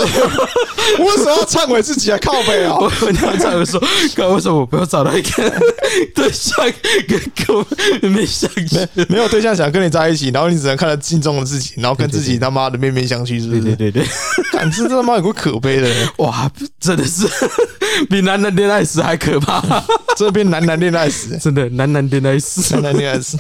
我为什么要忏悔自己啊？靠背啊！我跟他忏悔说，哥，为什么我不要找到一个对象跟跟面面相觑？没有对象想跟你在一起，然后你只能看着镜中的自己，然后跟自己他妈的面面相觑，是不是？对对对，感知这他妈有个可悲的哇！真的是比男男恋爱时还可怕，这边男男恋爱时，真的男男恋爱时，男男恋爱时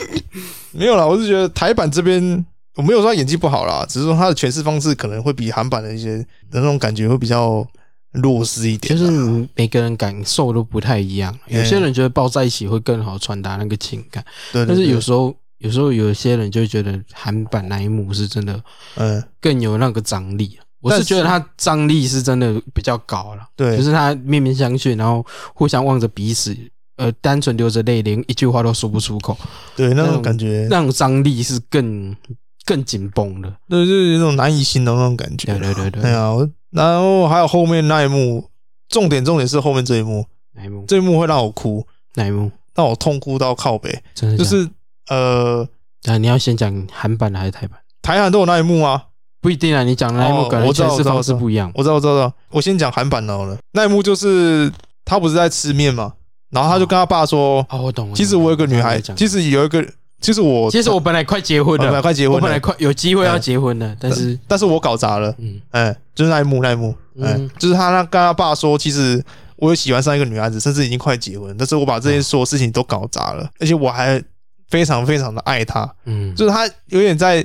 没有啦，我是觉得台版这边。我没有说他演技不好啦，只是说他的诠释方式可能会比韩版的一些的那种感觉会比较弱势一点。就是每个人感受都不太一样，有些人觉得抱在一起会更好传达那个情感，对。但是有时候，有时候有些人就觉得韩版那一幕是真的，嗯，更有那个张力。我是觉得他张力是真的比较高了，对，就是他面面相觑，然后互相望着彼此，呃，单纯流着泪，连一句话都说不出口，对，那种感觉，那种张力是更。更紧绷了，对，就是有种难以形容那种感觉。对对对对，对啊，然后还有后面那一幕，重点重点是后面这一幕，哪一幕？这一幕会让我哭，哪一幕？让我痛哭到靠北，真的就是呃，啊，你要先讲韩版的还是台版？台韩都有那一幕啊，不一定啊，你讲的那一幕可能诠释方式不一样。我知道，我知道，我知道。我先讲韩版的好了，那一幕就是他不是在吃面嘛，然后他就跟他爸说：“哦，我懂了。”其实我有个女孩，其实有一个。其实我其实我本来快结婚了，本来快结婚，我本来快有机会要结婚了，但是但是我搞砸了，嗯，哎，就是那一幕那一幕，嗯，就是他那跟他爸说，其实我有喜欢上一个女孩子，甚至已经快结婚，但是我把这些所有事情都搞砸了，而且我还非常非常的爱她，嗯，就是他有点在，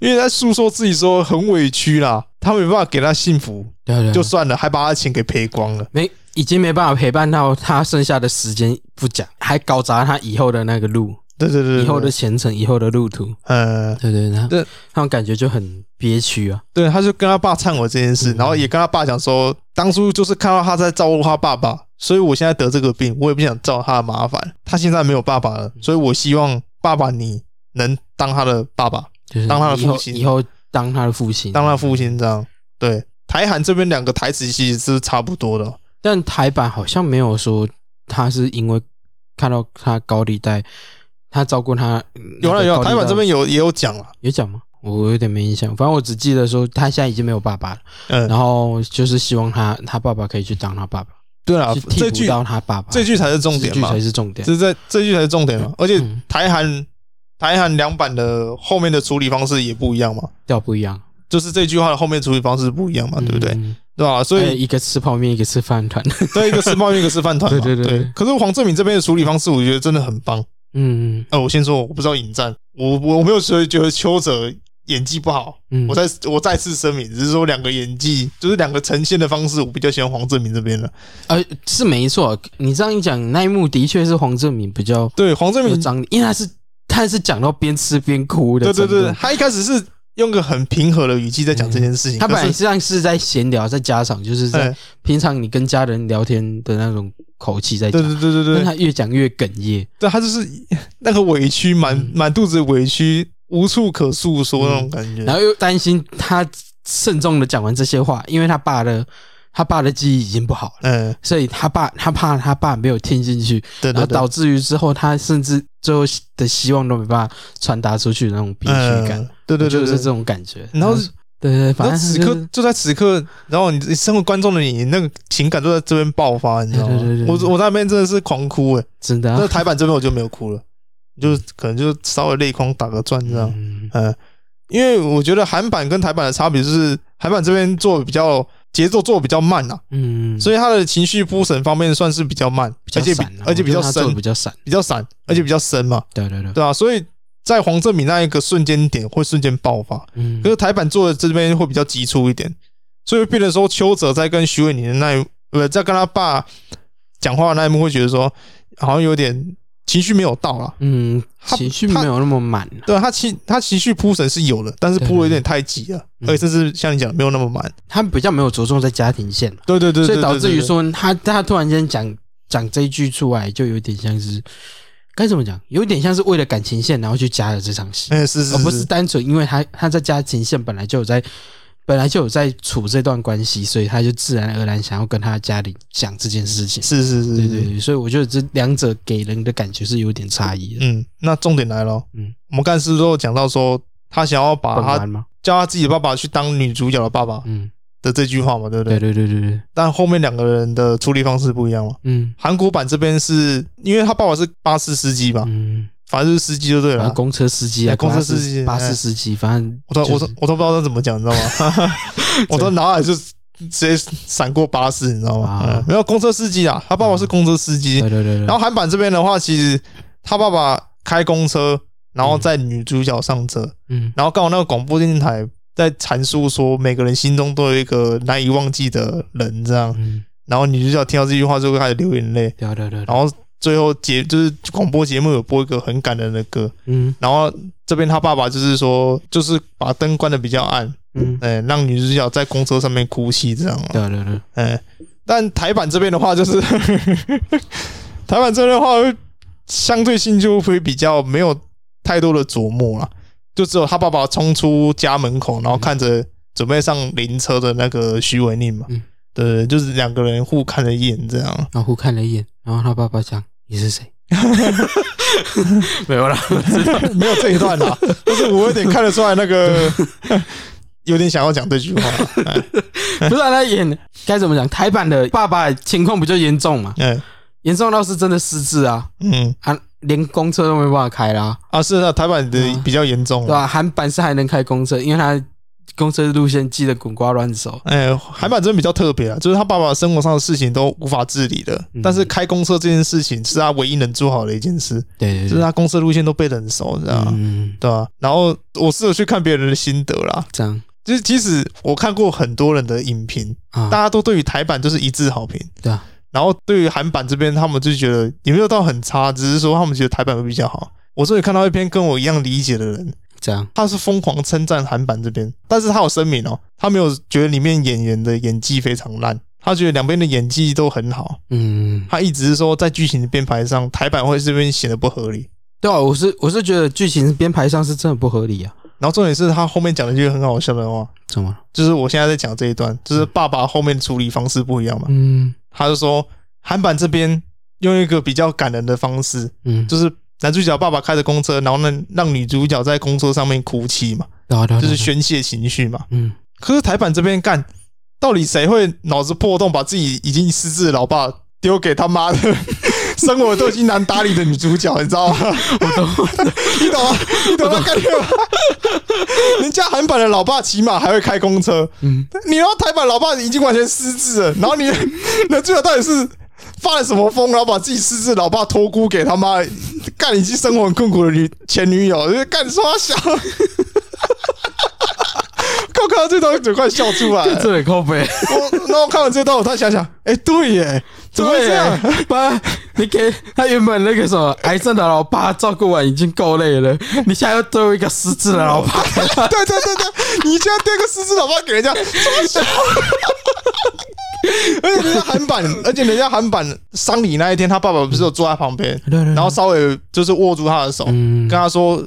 有点在诉说自己说很委屈啦，他没办法给他幸福，就算了，还把他钱给赔光了，没。已经没办法陪伴到他剩下的时间不讲，还搞砸他以后的那个路，对对对，以后的前程，以后的路途，呃，对对对，对，他们感觉就很憋屈啊。对，他就跟他爸忏悔这件事，然后也跟他爸讲说，当初就是看到他在照顾他爸爸，所以我现在得这个病，我也不想造他的麻烦。他现在没有爸爸了，所以我希望爸爸你能当他的爸爸，就是当他的父亲，以后当他的父亲，当他的父亲这样。对，台韩这边两个台词其实是差不多的。但台版好像没有说他是因为看到他高利贷，他照顾他。有了有了，台版这边有也有讲了，有讲吗？我有点没印象。反正我只记得说他现在已经没有爸爸了，嗯，然后就是希望他他爸爸可以去当他爸爸。对啊，这句当他爸爸，这句才是重点嘛，才是重点。这是在这句才是重点嘛。而且台韩台韩两版的后面的处理方式也不一样嘛，调不一样，就是这句话的后面处理方式不一样嘛，对不对？对吧？所以一个吃泡面，一个吃饭团。对，一个吃泡面，一个吃饭团。对对对，对。可是黄政民这边的处理方式，我觉得真的很棒。嗯嗯。呃，我先说，我不知道引战，我我没有说觉得邱泽演技不好。嗯。我再我再次声明，只是说两个演技，就是两个呈现的方式，我比较喜欢黄正明这边的。呃，是没错。你这样一讲，那一幕的确是黄正明比较对黄正明张力，因为他是他是讲到边吃边哭的。对对对，他一开始是。用个很平和的语气在讲这件事情，他本来实际上是在闲聊，在家常，就是在平常你跟家人聊天的那种口气在讲。对对对对对，但他越讲越哽咽，对他就是 那个委屈，满满肚子委屈，无处可诉说那种感觉，然后又担心他慎重的讲完这些话，因为他爸的。他爸的记忆已经不好了，嗯，所以他爸他怕他爸没有听进去，对，然后导致于之后他甚至最后的希望都没办法传达出去的那种憋屈感，对对对，就是这种感觉。然后，对对，反正此刻就在此刻，然后你身为观众的你，那个情感都在这边爆发，你知道吗？我我那边真的是狂哭诶，真的。那台版这边我就没有哭了，就可能就稍微泪眶打个转这样，嗯，因为我觉得韩版跟台版的差别就是韩版这边做的比较。节奏做的比较慢呐，嗯，所以他的情绪铺陈方面算是比较慢，而且而且比较深，比较散，比较散，而且比较深嘛，对对对，对啊，所以在黄正敏那一个瞬间点会瞬间爆发，嗯，可是台版做的这边会比较急促一点，所以变得说邱泽在跟徐伟宁的那一，呃，在跟他爸讲话的那一幕会觉得说好像有点。情绪没有到了，嗯，情绪没有那么满。对他情他情绪铺陈是有的，但是铺的有点太急了，而且甚至像你讲的没有那么满。他比较没有着重在家庭线，对对对，所以导致于说他他突然间讲讲这一句出来，就有点像是该怎么讲，有点像是为了感情线然后去加了这场戏，哎是是，而不是。单纯因为他他在家庭线本来就有在。本来就有在处这段关系，所以他就自然而然想要跟他家里讲这件事情。是是是，对对对，所以我觉得这两者给人的感觉是有点差异的。嗯，那重点来了，嗯，我们刚才是不是都讲到说他想要把他叫他自己的爸爸去当女主角的爸爸，嗯的这句话嘛，对不对？对对对对对。但后面两个人的处理方式不一样嘛。嗯，韩国版这边是因为他爸爸是巴士司机嘛。嗯。反正就是司机就对了，公车司机啊，公车司机、巴士司机，反正我都我都我都不知道他怎么讲，你知道吗？我的脑海就直接闪过巴士，你知道吗？没有公车司机啊，他爸爸是公车司机。对对对。然后韩版这边的话，其实他爸爸开公车，然后载女主角上车，嗯，然后刚好那个广播电台在阐述说，每个人心中都有一个难以忘记的人，这样，然后女主角听到这句话就会开始流眼泪，对对对，然后。最后节就是广播节目有播一个很感人的歌，嗯，然后这边他爸爸就是说，就是把灯关得比较暗，嗯，哎，让女主角在公车上面哭泣这样，对对对，哎，但台版这边的话就是，台版这边的话相对性就会比较没有太多的琢磨了，就只有他爸爸冲出家门口，然后看着准备上灵车的那个徐伟宁嘛，嗯，对，就是两个人互看了一眼这样，然后互看了一眼。然后他爸爸讲：“你是谁？” 没有啦，没有这一段啦。但是我有点看得出来，那个 有点想要讲这句话。不是他演该怎么讲？台版的爸爸情况比较严重嘛？嗯，严重到是真的失智啊。嗯，啊，连公车都没办法开啦。啊，是啊，台版的比较严重，对吧？韩版是还能开公车，因为它。公车路线记得滚瓜烂熟。哎，韩版真的比较特别啊，就是他爸爸生活上的事情都无法自理的，但是开公车这件事情是他唯一能做好的一件事。对，就是他公车路线都背得很熟，知道吗？对吧？然后我试着去看别人的心得啦，这样，就是即使我看过很多人的影评，大家都对于台版就是一致好评。对啊，然后对于韩版这边，他们就觉得也没有到很差，只是说他们觉得台版会比较好。我这里看到一篇跟我一样理解的人。这样，他是疯狂称赞韩版这边，但是他有声明哦，他没有觉得里面演员的演技非常烂，他觉得两边的演技都很好。嗯，他一直是说在剧情的编排上，台版会这边显得不合理。对啊，我是我是觉得剧情编排上是真的不合理啊。然后重点是他后面讲了一句很好笑的话，什么？就是我现在在讲这一段，就是爸爸后面处理方式不一样嘛。嗯，他就说韩版这边用一个比较感人的方式，嗯，就是。男主角爸爸开着公车，然后呢，让女主角在公车上面哭泣嘛，就是宣泄情绪嘛。嗯。可是台版这边干，到底谁会脑子破洞，把自己已经失智的老爸丢给他妈的 生活都已经难打理的女主角，你知道吗？我懂，你懂吗？你懂吗？感觉吗？人家韩版的老爸起码还会开公车，嗯。你然后台版老爸已经完全失智了，然后你 男主角到底是？发了什么疯，然后把自己失智老爸托孤给他妈，干已经生活很困苦的女前女友，就是干刷小，哈 哈看到这段嘴快笑出来了，这很靠北。我然后看完这段，我突然想想，哎、欸，对耶，怎么会这样？爸，你给他原本那个什么癌症的老爸照顾完已经够累了，你现在又多一个失智的老爸，对对对对，你现在丢个失智老爸给人家，刷小。而且人家韩版，而且人家韩版丧礼那一天，他爸爸不是有坐在旁边，然后稍微就是握住他的手，跟他说。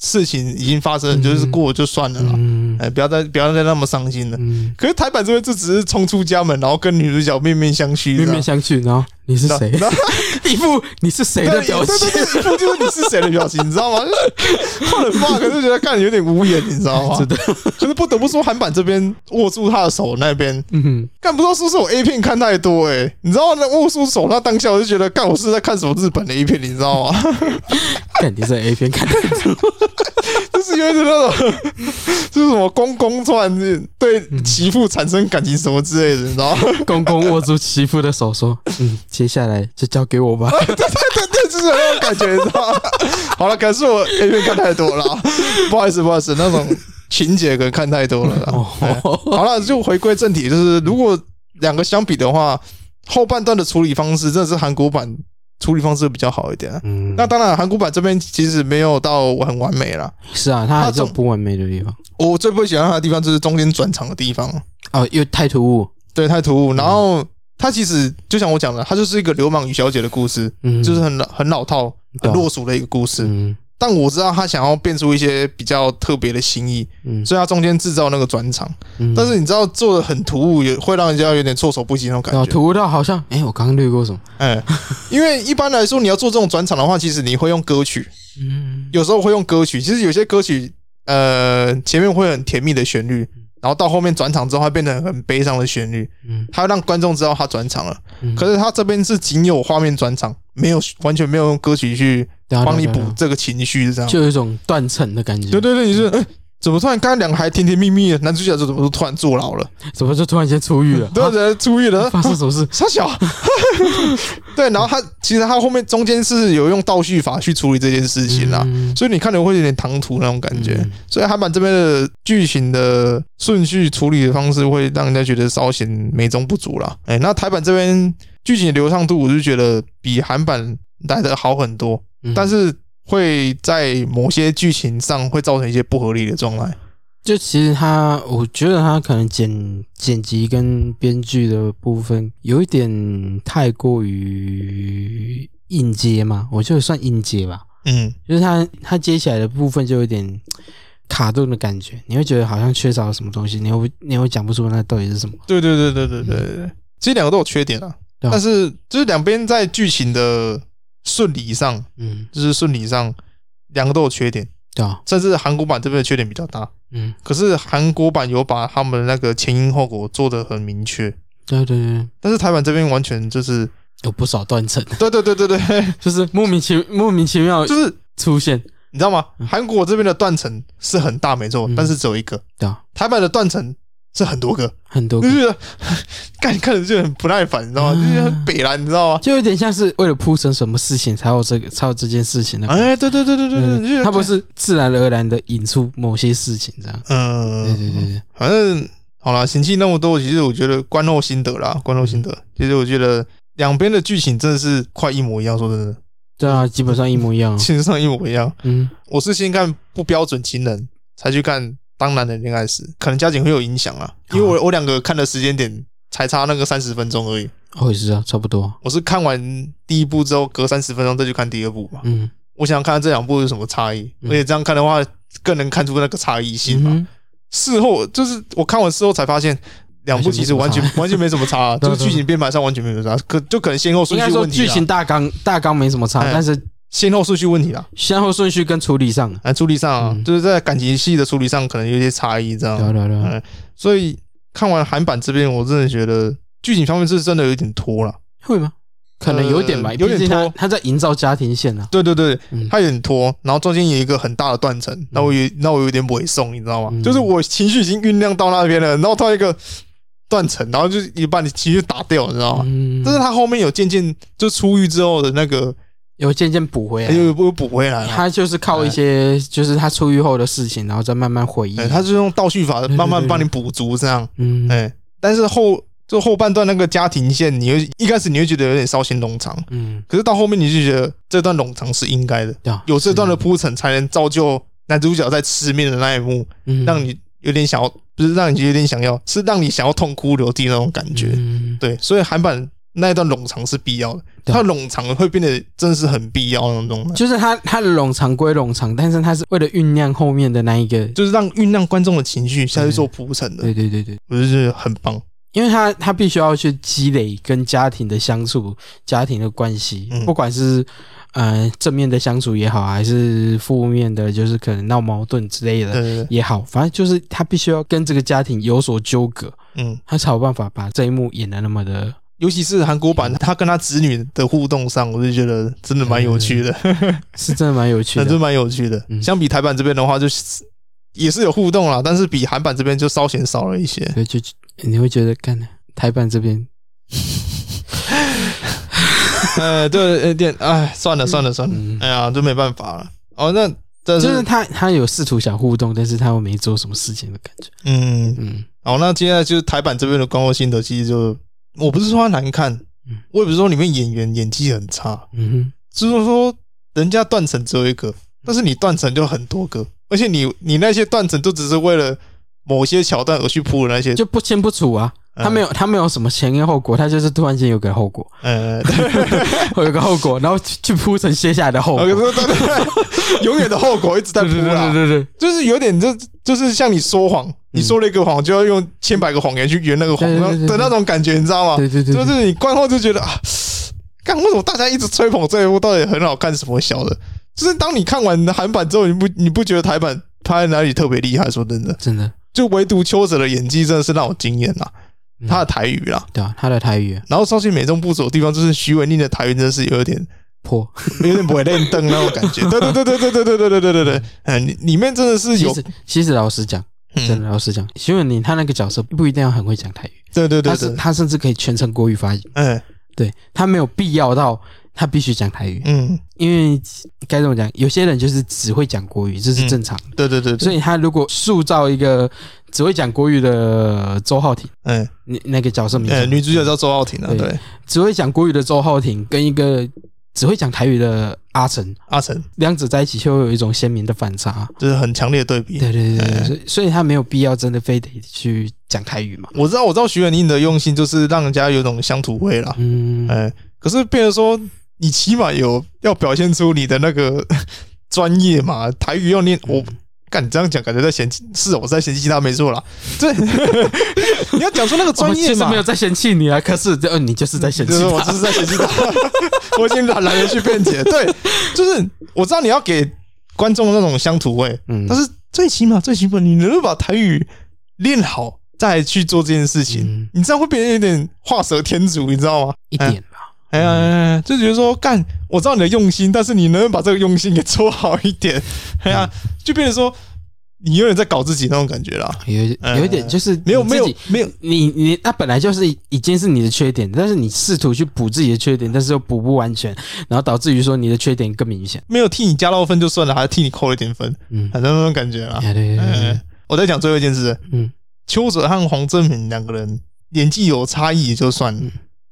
事情已经发生，就是过就算了啦。哎，不要再不要再那么伤心了。可是台版这边就只是冲出家门，然后跟女主角面面相觑，面面相觑。然后你是谁？一副你是谁的表情？一副就是你是谁的表情，你知道吗？换了话，可是觉得看有点无言，你知道吗？是的。可是不得不说，韩版这边握住他的手那边，嗯，干不知道是不是我 A 片看太多哎？你知道那握住手那当下，我就觉得干我是在看什么日本的 A 片，你知道吗？干你在 A 片看太多。就是因为是那种，就是什么公公突然对媳妇产生感情什么之类的，你知道吗？公公握住媳妇的手说：“嗯，接下来就交给我吧。”对对对对，就是那种感觉，你知道吗？好了，可是我 A 片看太多了，不好意思，不好意思，那种情节可能看太多了。好了，就回归正题，就是如果两个相比的话，后半段的处理方式真的是韩国版。处理方式比较好一点，嗯，那当然，韩国版这边其实没有到很完美啦。是啊，它还有不完美的地方。我最不喜欢它的地方就是中间转场的地方哦，因为太突兀，对，太突兀。然后它其实就像我讲的，它就是一个流氓与小姐的故事，嗯，就是很很老套、很落俗的一个故事，嗯。但我知道他想要变出一些比较特别的新意，嗯，所以他中间制造那个转场，嗯，但是你知道做的很突兀，也会让人家有点措手不及那种感觉。突兀到好像，哎，我刚刚略过什么？哎，因为一般来说你要做这种转场的话，其实你会用歌曲，嗯，有时候会用歌曲。其实有些歌曲，呃，前面会很甜蜜的旋律。然后到后面转场之后，它变得很悲伤的旋律，嗯，它让观众知道他转场了。可是他这边是仅有画面转场，没有完全没有用歌曲去帮你补这个情绪，这样就有一种断层的感觉。对对对，你是，哎。怎么突然刚刚两个还甜甜蜜蜜的，男主角就怎么突然坐牢了？怎么就突然间出狱了？突然间出狱了，发生什么事？傻小，对，然后他其实他后面中间是有用倒叙法去处理这件事情啦，所以你看着会有点唐突那种感觉。所以韩版这边的剧情的顺序处理的方式会让人家觉得稍显美中不足啦。哎，那台版这边剧情的流畅度，我就觉得比韩版来的好很多，但是。会在某些剧情上会造成一些不合理的状态。就其实他，我觉得他可能剪剪辑跟编剧的部分有一点太过于硬接嘛，我觉得算硬接吧。嗯，就是他他接起来的部分就有点卡顿的感觉，你会觉得好像缺少了什么东西，你会你会讲不出那到底是什么。对对对对对对对，嗯、其实两个都有缺点啊，但是就是两边在剧情的。顺理上，嗯，就是顺理上，两个都有缺点，对啊，甚至韩国版这边的缺点比较大，嗯，可是韩国版有把他们那个前因后果做得很明确，对对对，但是台版这边完全就是有不少断层。对对对对对，就是莫名其莫名其妙，就是出现，你知道吗？韩国这边的断层是很大，没错，但是只有一个。对啊，台版的断层是很多个，很多个，就是 看看着就很不耐烦，你知道吗？就是很北烂，你知道吗？就有点像是为了铺成什么事情才有这个，才有这件事情的。哎，对对对对对对，他不是自然而然的引出某些事情这样。嗯，对对对对，反正好了，嫌弃那么多，其实我觉得观后心得啦，观后心得。其实我觉得两边的剧情真的是快一模一样，说真的。对啊，基本上一模一样，基本上一模一样。嗯，我是先看不标准情人，才去看。当男人恋爱时，可能家庭会有影响啊，因为我我两个看的时间点才差那个三十分钟而已。我也是啊，差不多。我是看完第一部之后，隔三十分钟再去看第二部嘛。嗯，我想看看这两部有什么差异，而且这样看的话，更能看出那个差异性嘛。事后就是我看完事后才发现，两部其实完全 完全没什么差，就是剧情编排上完全没什么差，可就可能先后顺序问题。剧情大纲大纲没什么差，但是。先后顺序问题啦，先后顺序跟处理上，啊，处理上啊，就是在感情戏的处理上可能有些差异，这样。对对对。所以看完韩版这边，我真的觉得剧情方面是真的有点拖了。会吗？可能有点吧，有点拖。他在营造家庭线啊。对对对，他有点拖，然后中间有一个很大的断层，那我有那我有点尾送，你知道吗？就是我情绪已经酝酿到那边了，然后他一个断层，然后就也把你情绪打掉，你知道吗？但是他后面有渐渐就出狱之后的那个。有渐渐补回来，又又补回来。他就是靠一些，就是他出狱后的事情，然后再慢慢回忆。他是用倒叙法慢慢帮你补足这样。嗯，哎，但是后就后半段那个家庭线，你会一开始你会觉得有点稍显冗长，嗯，可是到后面你就觉得这段冗长是应该的，有这段的铺陈才能造就男主角在吃面的那一幕，让你有点想要，不是让你有点想要，是让你想要痛哭流涕那种感觉。对，所以韩版。那一段冗长是必要的，它冗长会变得真的是很必要那种。就是它它的冗长归冗长，但是它是为了酝酿后面的那一个，就是让酝酿观众的情绪下去做铺陈的。对对对对，我就觉得很棒，因为他他必须要去积累跟家庭的相处、家庭的关系，不管是呃正面的相处也好，还是负面的，就是可能闹矛盾之类的也好，反正就是他必须要跟这个家庭有所纠葛，嗯，他才有办法把这一幕演的那么的。尤其是韩国版，他跟他子女的互动上，我就觉得真的蛮有趣的，是真的蛮有趣的，真蛮有趣的。相比台版这边的话，就是也是有互动啦，但是比韩版这边就稍显少了一些。对，就你会觉得，看台版这边，呃，对，有点，哎，算了算了算了，哎呀，就没办法了。哦，那就是他他有试图想互动，但是他又没做什么事情的感觉。嗯嗯。好，那接下来就是台版这边的观后心得，其实就。我不是说它难看，我也不是说里面演员演技很差，嗯哼，只是说人家断层只有一个，但是你断层就很多个，而且你你那些断层都只是为了某些桥段而去铺的那些，就不清不楚啊，他没有他没有什么前因后果，他就是突然间有个后果，呃，会 有个后果，然后去铺成接下来的后果，永远的后果一直在铺啊，对对对，就是有点就就是像你说谎。你说了一个谎，就要用千百个谎言去圆那个谎的那种感觉，你知道吗？对对对，就是你观后就觉得啊，干为什么大家一直吹捧这一部到底很好看什么小的？就是当你看完韩版之后，你不你不觉得台版拍在哪里特别厉害？说真的，真的，就唯独邱泽的演技真的是让我惊艳呐，他的台语啦，对啊，他的台语，然后稍显美中不足的地方就是徐文宁的台语真的是有点破，有点不会练灯那种感觉。对对对对对对对对对对对对，嗯，里面真的是有，其实老实讲。真的，老实讲，徐伟宁他那个角色不一定要很会讲台语，对对对，他是他甚至可以全程国语发音，嗯，对他没有必要到他必须讲台语，嗯，因为该怎么讲，有些人就是只会讲国语，这是正常的，对对对，所以他如果塑造一个只会讲国语的周浩廷，嗯，那那个角色名字，女主角叫周浩廷啊，对，只会讲国语的周浩廷跟一个。只会讲台语的阿成，阿成两者在一起就会有一种鲜明的反差，就是很强烈的对比。对对对对，所以所以他没有必要真的非得去讲台语嘛。我知道，我知道徐远宁的用心就是让人家有种乡土味啦。嗯，哎，可是变成说你起码有要表现出你的那个 专业嘛，台语要念我。干你这样讲，感觉在嫌弃，是我在嫌弃他没错啦。对，你要讲出那个专业嘛？没有在嫌弃你啊，可是这你就是在嫌弃他，我就是在嫌弃他。我已经懒懒得去辩解。对，就是我知道你要给观众那种乡土味，嗯，但是最起码最起码你能够把台语练好，再去做这件事情，你这样会变得有点画蛇添足，你知道吗？一点吧，哎呀，就觉得说干，我知道你的用心，但是你能不能把这个用心给做好一点？哎呀，就变成说。你有点在搞自己那种感觉啦，有有一点就是没有没有没有。你你那本来就是已经是你的缺点，但是你试图去补自己的缺点，但是又补不完全，然后导致于说你的缺点更明显。没有替你加到分就算了，还是替你扣了一点分，嗯，反正那种感觉啊。对对对，我在讲最后一件事，嗯，邱泽和黄正明两个人演技有差异也就算了，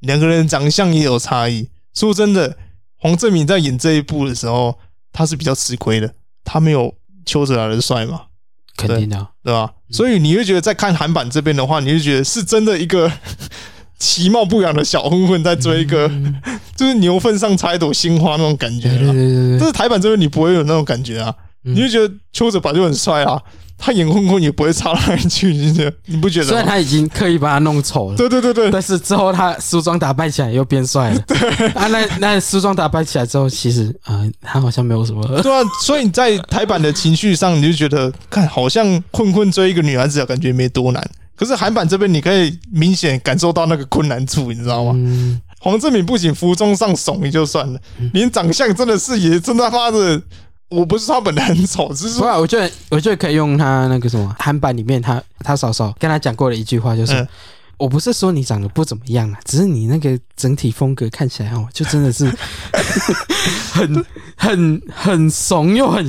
两个人长相也有差异。说真的，黄政民在演这一部的时候，他是比较吃亏的，他没有邱泽来的帅嘛。肯定的，对吧？所以你会觉得在看韩版这边的话，你就觉得是真的一个 其貌不扬的小混混在追一个，就是牛粪上插一朵鲜花那种感觉。对对对，但是台版这边你不会有那种感觉啊，你就觉得邱泽本就很帅啊。他演混混也不会差到哪里去，你不觉得？虽然他已经刻意把他弄丑了，对对对对，但是之后他梳妆打扮起来又变帅了。对啊，那那梳妆打扮起来之后，其实啊，他好像没有什么。对啊，所以你在台版的情绪上，你就觉得看好像混混追一个女孩子，感觉没多难。可是韩版这边，你可以明显感受到那个困难处，你知道吗？嗯、黄政民不仅服装上怂也就算了，连长相真的是也真他妈的。我不是他本来很丑，只是说，我觉得我觉得可以用他那个什么韩版里面他他嫂嫂跟他讲过的一句话，就是、嗯、我不是说你长得不怎么样啊，只是你那个整体风格看起来哦，就真的是 很很很怂又很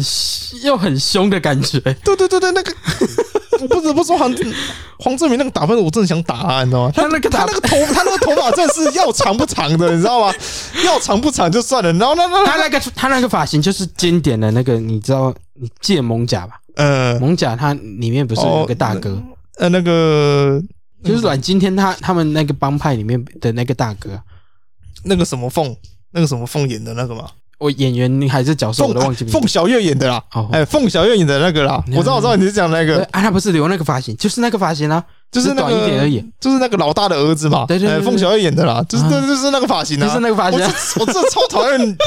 又很凶的感觉。对对对对，那个。我不得不说黄黄志明那个打扮，我真的想打他，你知道吗？他那个他那个头他那个头发真的是要长不长的，你知道吗？要长不长就算了，然后那那他那个他那个发型就是经典的那个，你知道你记得艋舺吧？呃，蒙甲他里面不是有个大哥？呃，那个就是阮经天他他们那个帮派里面的那个大哥，那个什么凤，那个什么凤演的那个吗？我演员还是角色我都忘记凤小岳演的啦，哎，凤小岳演的那个啦，我知道我知道你是讲那个。啊，他不是留那个发型，就是那个发型啊，就是短一点而已，就是那个老大的儿子嘛，对对，凤小岳演的啦，就是就是那个发型啊，就是那个发型，我真的超讨厌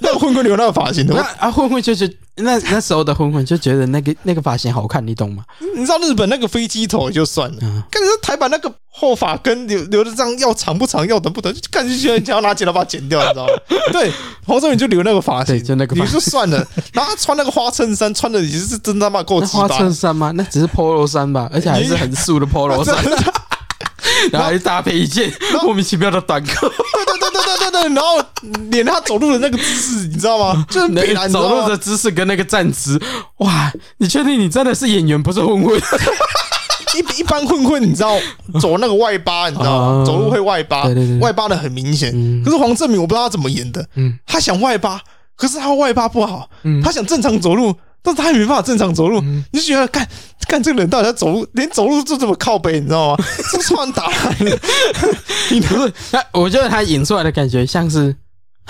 那个混混留那个发型的，啊混混就是那那时候的混混就觉得那个那个发型好看，你懂吗？你知道日本那个飞机头也就算了，可是台版那个。后发根留留的这样要长不长要短不短，就感觉就想要拿剪刀把它剪掉，你知道吗？对，黄政民就留那个发型，就那个发型，你就算了。然后他穿那个花衬衫，穿的已经是真他妈够。花衬衫吗？那只是 polo 衫吧，而且还是很素的 polo 衫，然后还搭配一件莫名其妙的短裤。对对对对对对对，然后连他走路的那个姿势，你知道吗？就是走路的姿势跟那个站姿，哇！你确定你真的是演员，不是混混？一一般混混，你知道走那个外八，你知道吗？走路会外八，外八的很明显。可是黄正明，我不知道他怎么演的。他想外八，可是他外八不好。他想正常走路，但是他也没办法正常走路。你就觉得，干干这个人到底在走路，连走路都这么靠背，你知道吗？是突然打。你不是他，我觉得他演出来的感觉像是。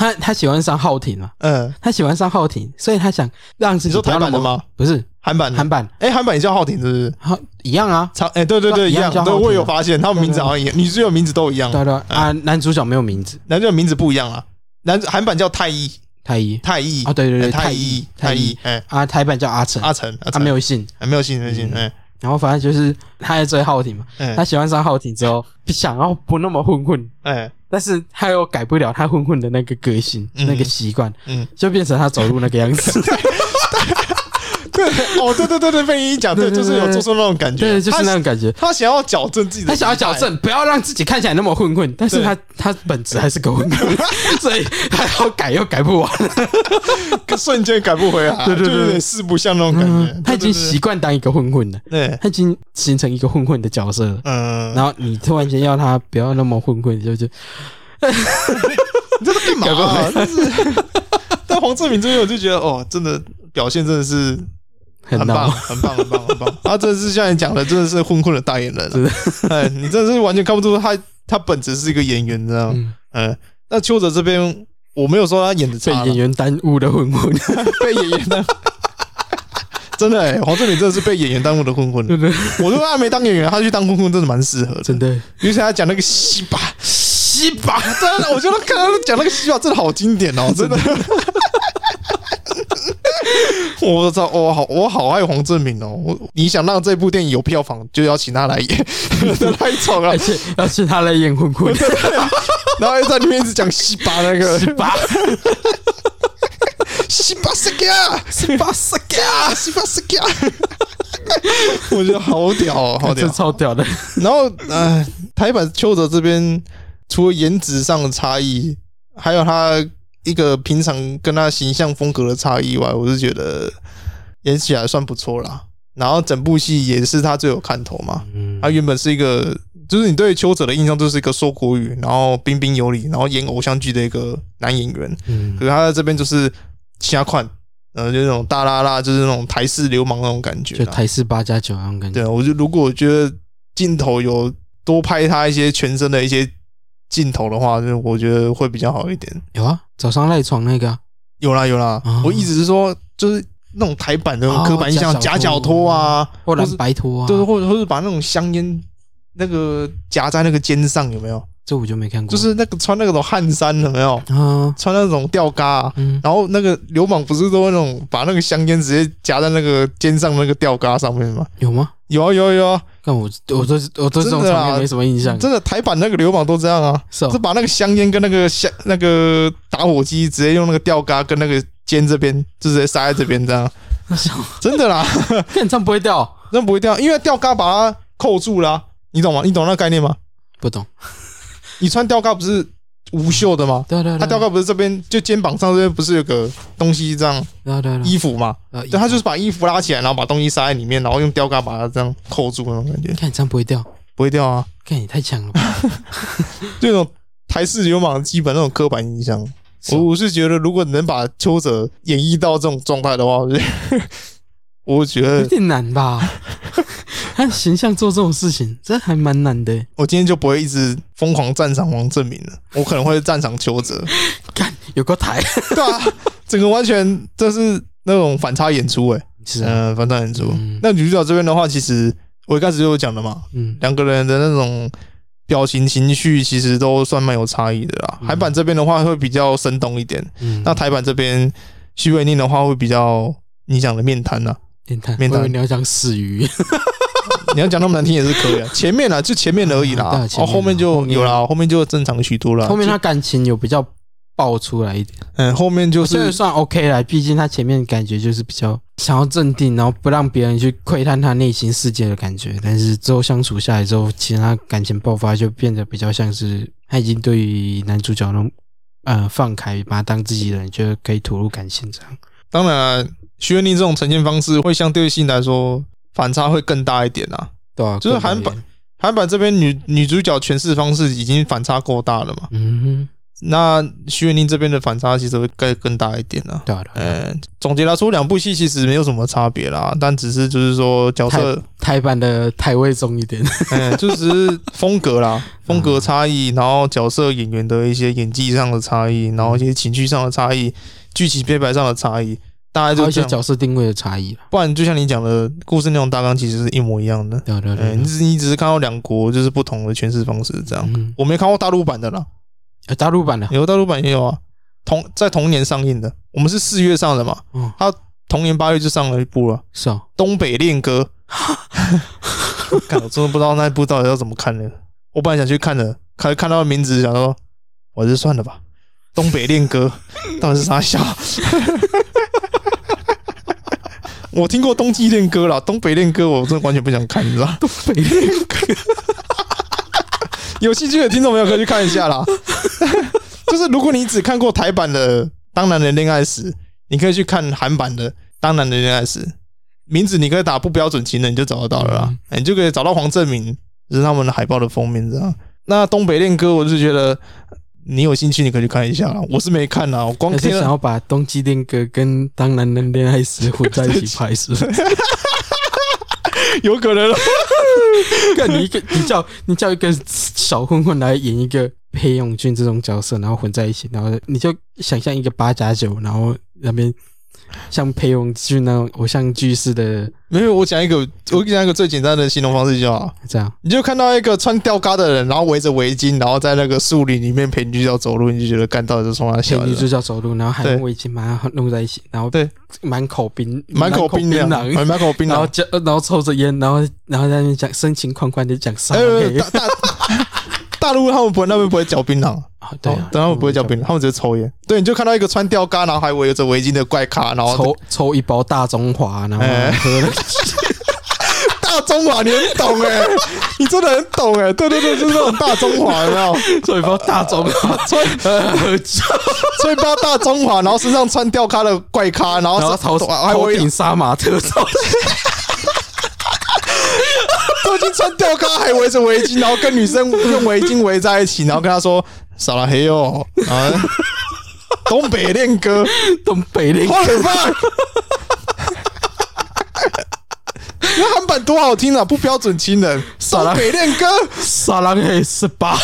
他他喜欢上浩廷嘛？嗯，他喜欢上浩廷，所以他想让自己。你说台版的吗？不是韩版，韩版。哎，韩版也叫浩廷，是不是？好，一样啊。长哎，对对对，一样。对，我有发现，他们名字好像一样，女主角名字都一样。对对啊，男主角没有名字，男主角名字不一样啊。男韩版叫太一，太医，太医啊，对对对，太医，太医。哎。啊，台版叫阿成，阿成，他没有姓，没有姓，没有姓。哎，然后反正就是他在追浩廷嘛，他喜欢上浩廷之后，想要不那么混混，哎。但是他又改不了他混混的那个个性，嗯、那个习惯，嗯，就变成他走路那个样子。对，哦，对对对对，被你一讲，对，就是有做出那种感觉，对，就是那种感觉。他想要矫正自己的，他想要矫正，不要让自己看起来那么混混。但是他他本质还是个混混，所以他要改又改不完，瞬间改不回来，对对对，有点四不像那种感觉。他已经习惯当一个混混了，对，他已经形成一个混混的角色了。嗯，然后你突然间要他不要那么混混，就就，你这是干嘛？但是，但黄志明这边我就觉得，哦，真的表现真的是。很棒，很棒，很棒，很棒！他真的是像你讲的，真的是混混的代言人。哎，你真的是完全看不出他，他本质是一个演员，你知道吗？嗯，那邱泽这边，我没有说他演的差，被演员耽误的混混，被演员耽误。真的哎，黄政民真的是被演员耽误的混混。对对，我说他没当演员，他去当混混，真的蛮适合的。真的，尤其他讲那个西巴，西巴，真的，我觉得看他讲那个西巴真的好经典哦，真的。我操，我好，我好爱黄正明哦！我你想让这部电影有票房，就要请他来演，太丑了，而且要请他来演混混，然后又在里面一直讲西巴那个西巴，西巴斯卡，西巴斯卡，西巴斯卡，我觉得好屌哦，好屌，超屌的。然后，呃，台版邱泽这边除了颜值上的差异，还有他。一个平常跟他形象风格的差异外，我是觉得演起来算不错啦。然后整部戏也是他最有看头嘛。他原本是一个，就是你对邱泽的印象就是一个说国语，然后彬彬有礼，然后演偶像剧的一个男演员。嗯可是他在这边就是瞎款，呃，就那种大拉拉，就是那种台式流氓那种感觉，就台式八加九那种感觉。对，我就如果我觉得镜头有多拍他一些全身的一些。镜头的话，就我觉得会比较好一点。有啊，早上赖床那个、啊，有啦有啦。哦、我一直是说，就是那种台版的刻板印象，夹脚拖啊，或蓝白拖啊，就是，或者或者把那种香烟那个夹在那个肩上，有没有？这我就没看过。就是那个穿那种汗衫，有没有？啊，穿那种吊嘎、啊，嗯、然后那个流氓不是都那种把那个香烟直接夹在那个肩上那个吊嘎上面吗？有吗？有啊有啊有啊！但我我对我对这种场面没什么印象。真的台版那个流氓都这样啊，是把那个香烟跟那个香那个打火机直接用那个吊嘎跟那个肩这边就直接塞在这边这样。真的啦，看这样不会掉，这样不会掉，因为吊嘎把它扣住了，你懂吗？你懂那个概念吗？不懂。你穿吊嘎不是？无袖的吗？对对对，他吊嘎不是这边就肩膀上这边不是有个东西这样？对对对，衣服嘛，对，他就是把衣服拉起来，然后把东西塞在里面，然后用吊嘎把它这样扣住那种感觉。看你这样不会掉，不会掉啊！看你太强了吧，这种台式流氓基本那种刻板印象，我我是觉得如果能把邱泽演绎到这种状态的话，我觉得我觉得有点难吧。他形象做这种事情，这还蛮难的。我今天就不会一直疯狂赞赏王正明了，我可能会赞赏邱泽。干，有个台，对啊，整个完全这是那种反差演出诶。是嗯，反差演出。那女主角这边的话，其实我一开始就有讲了嘛，嗯，两个人的那种表情情绪，其实都算蛮有差异的啦。韩版这边的话会比较生动一点，嗯，那台版这边许玮宁的话会比较你讲的面瘫呐，面瘫，面瘫，你要讲死鱼。你要讲那么难听也是可以啊，前面啊就前面而已啦，哦，后面就有了，后面就正常许多了。后面他感情有比较爆出来一点，嗯，后面就是算 OK 了，毕竟他前面感觉就是比较想要镇定，然后不让别人去窥探他内心世界的感觉。但是之后相处下来之后，其实他感情爆发就变得比较像是他已经对于男主角那种呃放开，把他当自己人，就可以吐露感情这样。当然，许玮甯这种呈现方式会相对性来说。反差会更大一点啊，对啊，就是韩版韩版这边女女主角诠释方式已经反差够大了嘛，嗯哼，那徐元宁这边的反差其实会更更大一点了，对啊，嗯，总结来说，两部戏其实没有什么差别啦，但只是就是说角色台，台版的台味重一点，嗯，就是风格啦，风格差异，然后角色演员的一些演技上的差异，然后一些情绪上的差异，剧情编排上的差异。大概就一些角色定位的差异，不然就像你讲的故事内容大纲其实是一模一样的。对对对，你只你只是看到两国就是不同的诠释方式这样。我没看过大陆版的啦，大陆版的有大陆版也有啊，同在同年上映的。我们是四月上的嘛，他同年八月就上了一部了，是啊，《东北恋歌》。看我真的不知道那一部到底要怎么看呢？我本来想去看的，看看到名字想说，我就算了吧。《东北恋歌》到底是啥笑？我听过《冬季恋歌》啦，《东北恋歌》我真的完全不想看，你知道吗？东北恋歌，有兴趣的听众朋友可以去看一下啦。就是如果你只看过台版的《当男人恋爱时》，你可以去看韩版的《当男人恋爱时》，名字你可以打“不标准情人”，你就找得到了啦。你就可以找到黄正明，就是他们的海报的封面，这样。那《东北恋歌》，我就觉得。你有兴趣，你可以去看一下。我是没看啦，我光听了。想要把《冬季恋歌》跟《当男人恋爱时》混在一起拍，是不是？有可能。看你一个，你叫你叫一个小混混来演一个裴勇俊这种角色，然后混在一起，然后你就想象一个八加九，然后那边像裴勇俊那种偶像剧似的，没有。我讲一个，我讲一个最简单的形容方式就好。这样，你就看到一个穿吊嘎的人，然后围着围巾，然后在那个树林里面陪女主角走路，你就觉得干到底是从哪笑？陪女主角走路，然后还用围巾把它弄在一起，然后对，满口冰，满口冰凉，满口冰凉，然后讲，然后抽着烟，然后然后在那边讲深情款款的讲啥？大陆他们不会，那边不会嚼槟榔啊，对啊，他们不会嚼槟榔，他们只是抽烟。对，你就看到一个穿吊嘎，然后还围着围巾的怪咖，然后抽抽一包大中华，然后喝了。大中华你很懂哎，你真的很懂哎，对对对，就是那种大中华，有没有？抽一包大中华，抽抽一包大中华，然后身上穿吊咖的怪咖，然后头头顶杀马特造都已经穿吊咖，还围着围巾，然后跟女生用围巾围在一起，然后跟她说“撒拉嘿哟”，啊，东北恋歌，东北恋歌，那韩版多好听啊！不标准亲人，东北恋歌，撒拉嘿十八，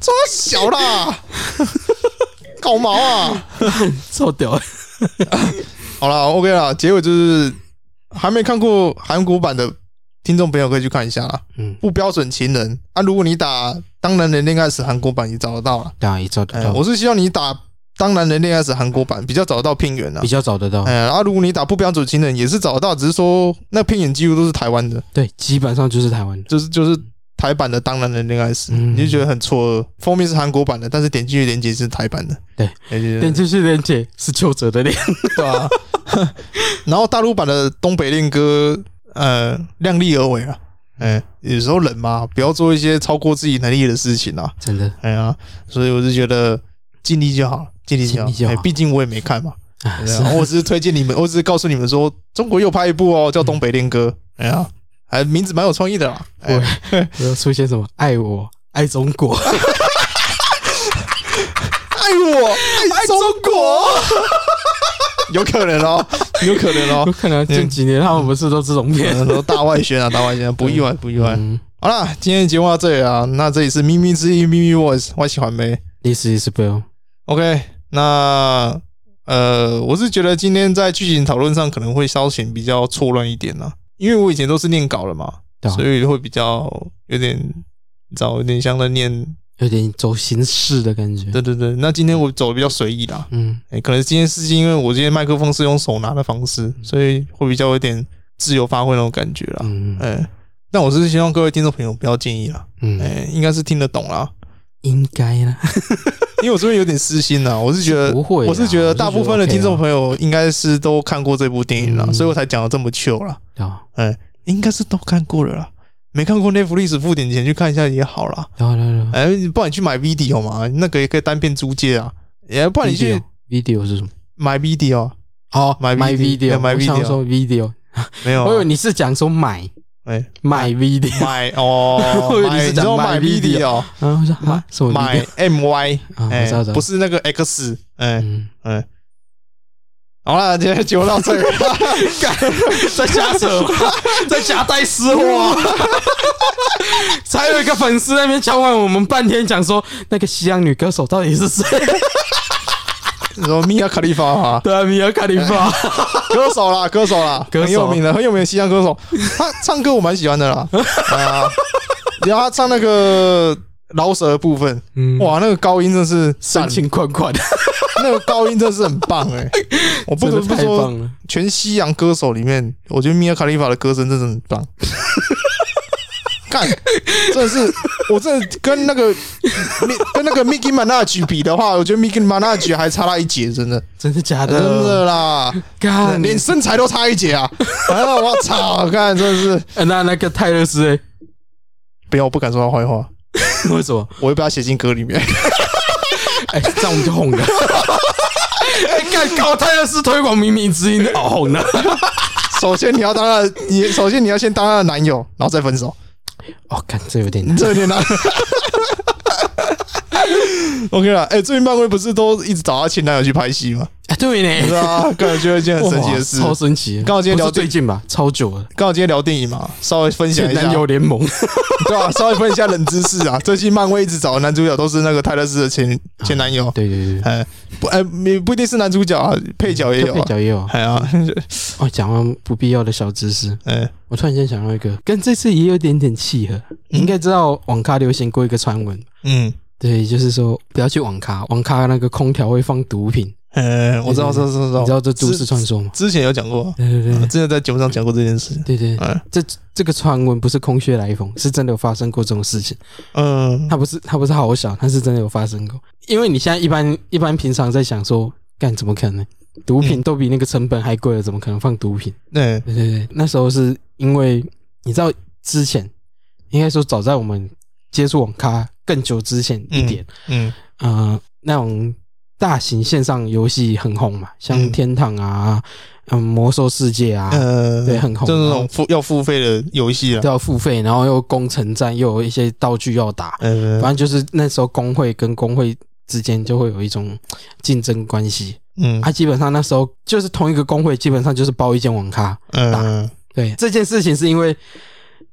这么小啦，搞毛啊，超屌！好了，OK 了，结尾就是。还没看过韩国版的听众朋友可以去看一下啦。嗯，不标准情人啊，如果你打《当男人恋爱时》韩国版也找得到了。对啊也找得到。我是希望你打《当男人恋爱时》韩国版比较找得到片源的。比较找得到。哎，然后如果你打不标准情人也是找得到，只是说那片源几乎都是台湾的。对，基本上就是台湾的，就是就是台版的《当男人恋爱时》，你就觉得很错愕。封面是韩国版的，但是点进去链接是台版的。对，点进去链接是邱泽的脸，对吧？然后大陆版的东北恋歌，呃，量力而为啊，哎，有时候人嘛，不要做一些超过自己能力的事情啊，真的，哎呀，所以我就觉得尽力就好，尽力就好，毕竟我也没看嘛，我只是推荐你们，我只是告诉你们说，中国又拍一部哦，叫《东北恋歌》，哎呀，还名字蛮有创意的啦，会有出现什么？爱我 爱中国，爱我爱中国。有可能哦，有可能哦，有可能近几年他们不是都这种片，都 大外宣啊，大外宣，不意外，不意外。好了，今天节目到这里啊，那这里是咪咪之音咪咪 voice，我喜欢呗。This is Bill。OK，那呃，我是觉得今天在剧情讨论上可能会稍显比较错乱一点呢，因为我以前都是念稿了嘛，所以会比较有点，你知道，有点像在念。有点走形式的感觉。对对对，那今天我走的比较随意啦。嗯，哎，可能今天是因为我今天麦克风是用手拿的方式，所以会比较有点自由发挥那种感觉啦。嗯，哎，但我是希望各位听众朋友不要介意啦。嗯，哎，应该是听得懂啦。应该啦，因为我这边有点私心呐，我是觉得不会，我是觉得大部分的听众朋友应该是都看过这部电影了，所以我才讲的这么糗啦。啊，哎，应该是都看过了啦。没看过 Netflix，付点钱去看一下也好啦。好了，哎，不然你去买 video 嘛，那个也可以单片租借啊。也不然你去 video 是什么？买 video 哦，买 video，买 video，说 video 没有。我以为你是讲说买，哎，买 video，买哦，买，你说买 video 啊？我说买什么？买 my，哎，不是那个 x，哎，哎。好了，今天节目到这里了，在瞎扯，在夹带私货。才有一个粉丝在那边敲完我们半天，讲说那个西洋女歌手到底是谁？米娅卡利法哈？对啊，米娅卡利法，歌手啦，歌手啦，很有名的，很有名的西洋歌手。他唱歌我蛮喜欢的啦，啊，然后他唱那个饶舌的部分，哇，那个高音真是深情款款。那个高音真的是很棒哎！我不得不说，全西洋歌手里面，我觉得米尔卡利法的歌声真的很棒。干，真的是，我真的跟那个跟那个 micky Minaj 比的话，我觉得 micky Minaj 还差他一截，真的，真的假的？真的啦！干，连身材都差一截啊！啊，我操！干，真的是。那那个泰勒斯哎，不要，我不敢说他坏话。为什么？我会把他写进歌里面。哎，这样我们就红了。哎，干搞泰勒斯推广靡靡之音，哦红了。首先你要当他的，你首先你要先当他的男友，然后再分手。哦，看这有点难，这有点难。OK 了，哎，最近漫威不是都一直找他前男友去拍戏吗？对呢，是啊，刚才觉得一件很神奇的事，超神奇。刚好今天聊最近吧，超久了。刚好今天聊电影嘛，稍微分享一下。男友联盟，对吧？稍微分享一下冷知识啊。最近漫威一直找的男主角都是那个泰勒斯的前前男友。对对对，哎，不，哎，不不一定是男主角啊，配角也有，配角也有。哎呀，哦，讲完不必要的小知识。哎，我突然间想到一个，跟这次也有点点契合。你应该知道网咖流行过一个传闻。嗯。对，就是说不要去网咖，网咖那个空调会放毒品。嗯，我知道，知道，知道，你知道这都市传说吗？之前有讲过，对对对，之前在节目上讲过这件事。对对，嗯，这这个传闻不是空穴来风，是真的有发生过这种事情。嗯，它不是，它不是好小，它是真的有发生过。因为你现在一般一般平常在想说，干怎么可能？毒品都比那个成本还贵了，怎么可能放毒品？对对对对，那时候是因为你知道之前，应该说早在我们接触网咖。更久之前一点，嗯，嗯。呃，那种大型线上游戏很红嘛，像天堂啊，嗯，魔兽世界啊，呃，对，很红，就是那种付要付费的游戏啊，都要付费，然后又攻城战，又有一些道具要打，嗯，反正就是那时候工会跟工会之间就会有一种竞争关系，嗯，他基本上那时候就是同一个工会，基本上就是包一间网咖打，嗯，对，这件事情是因为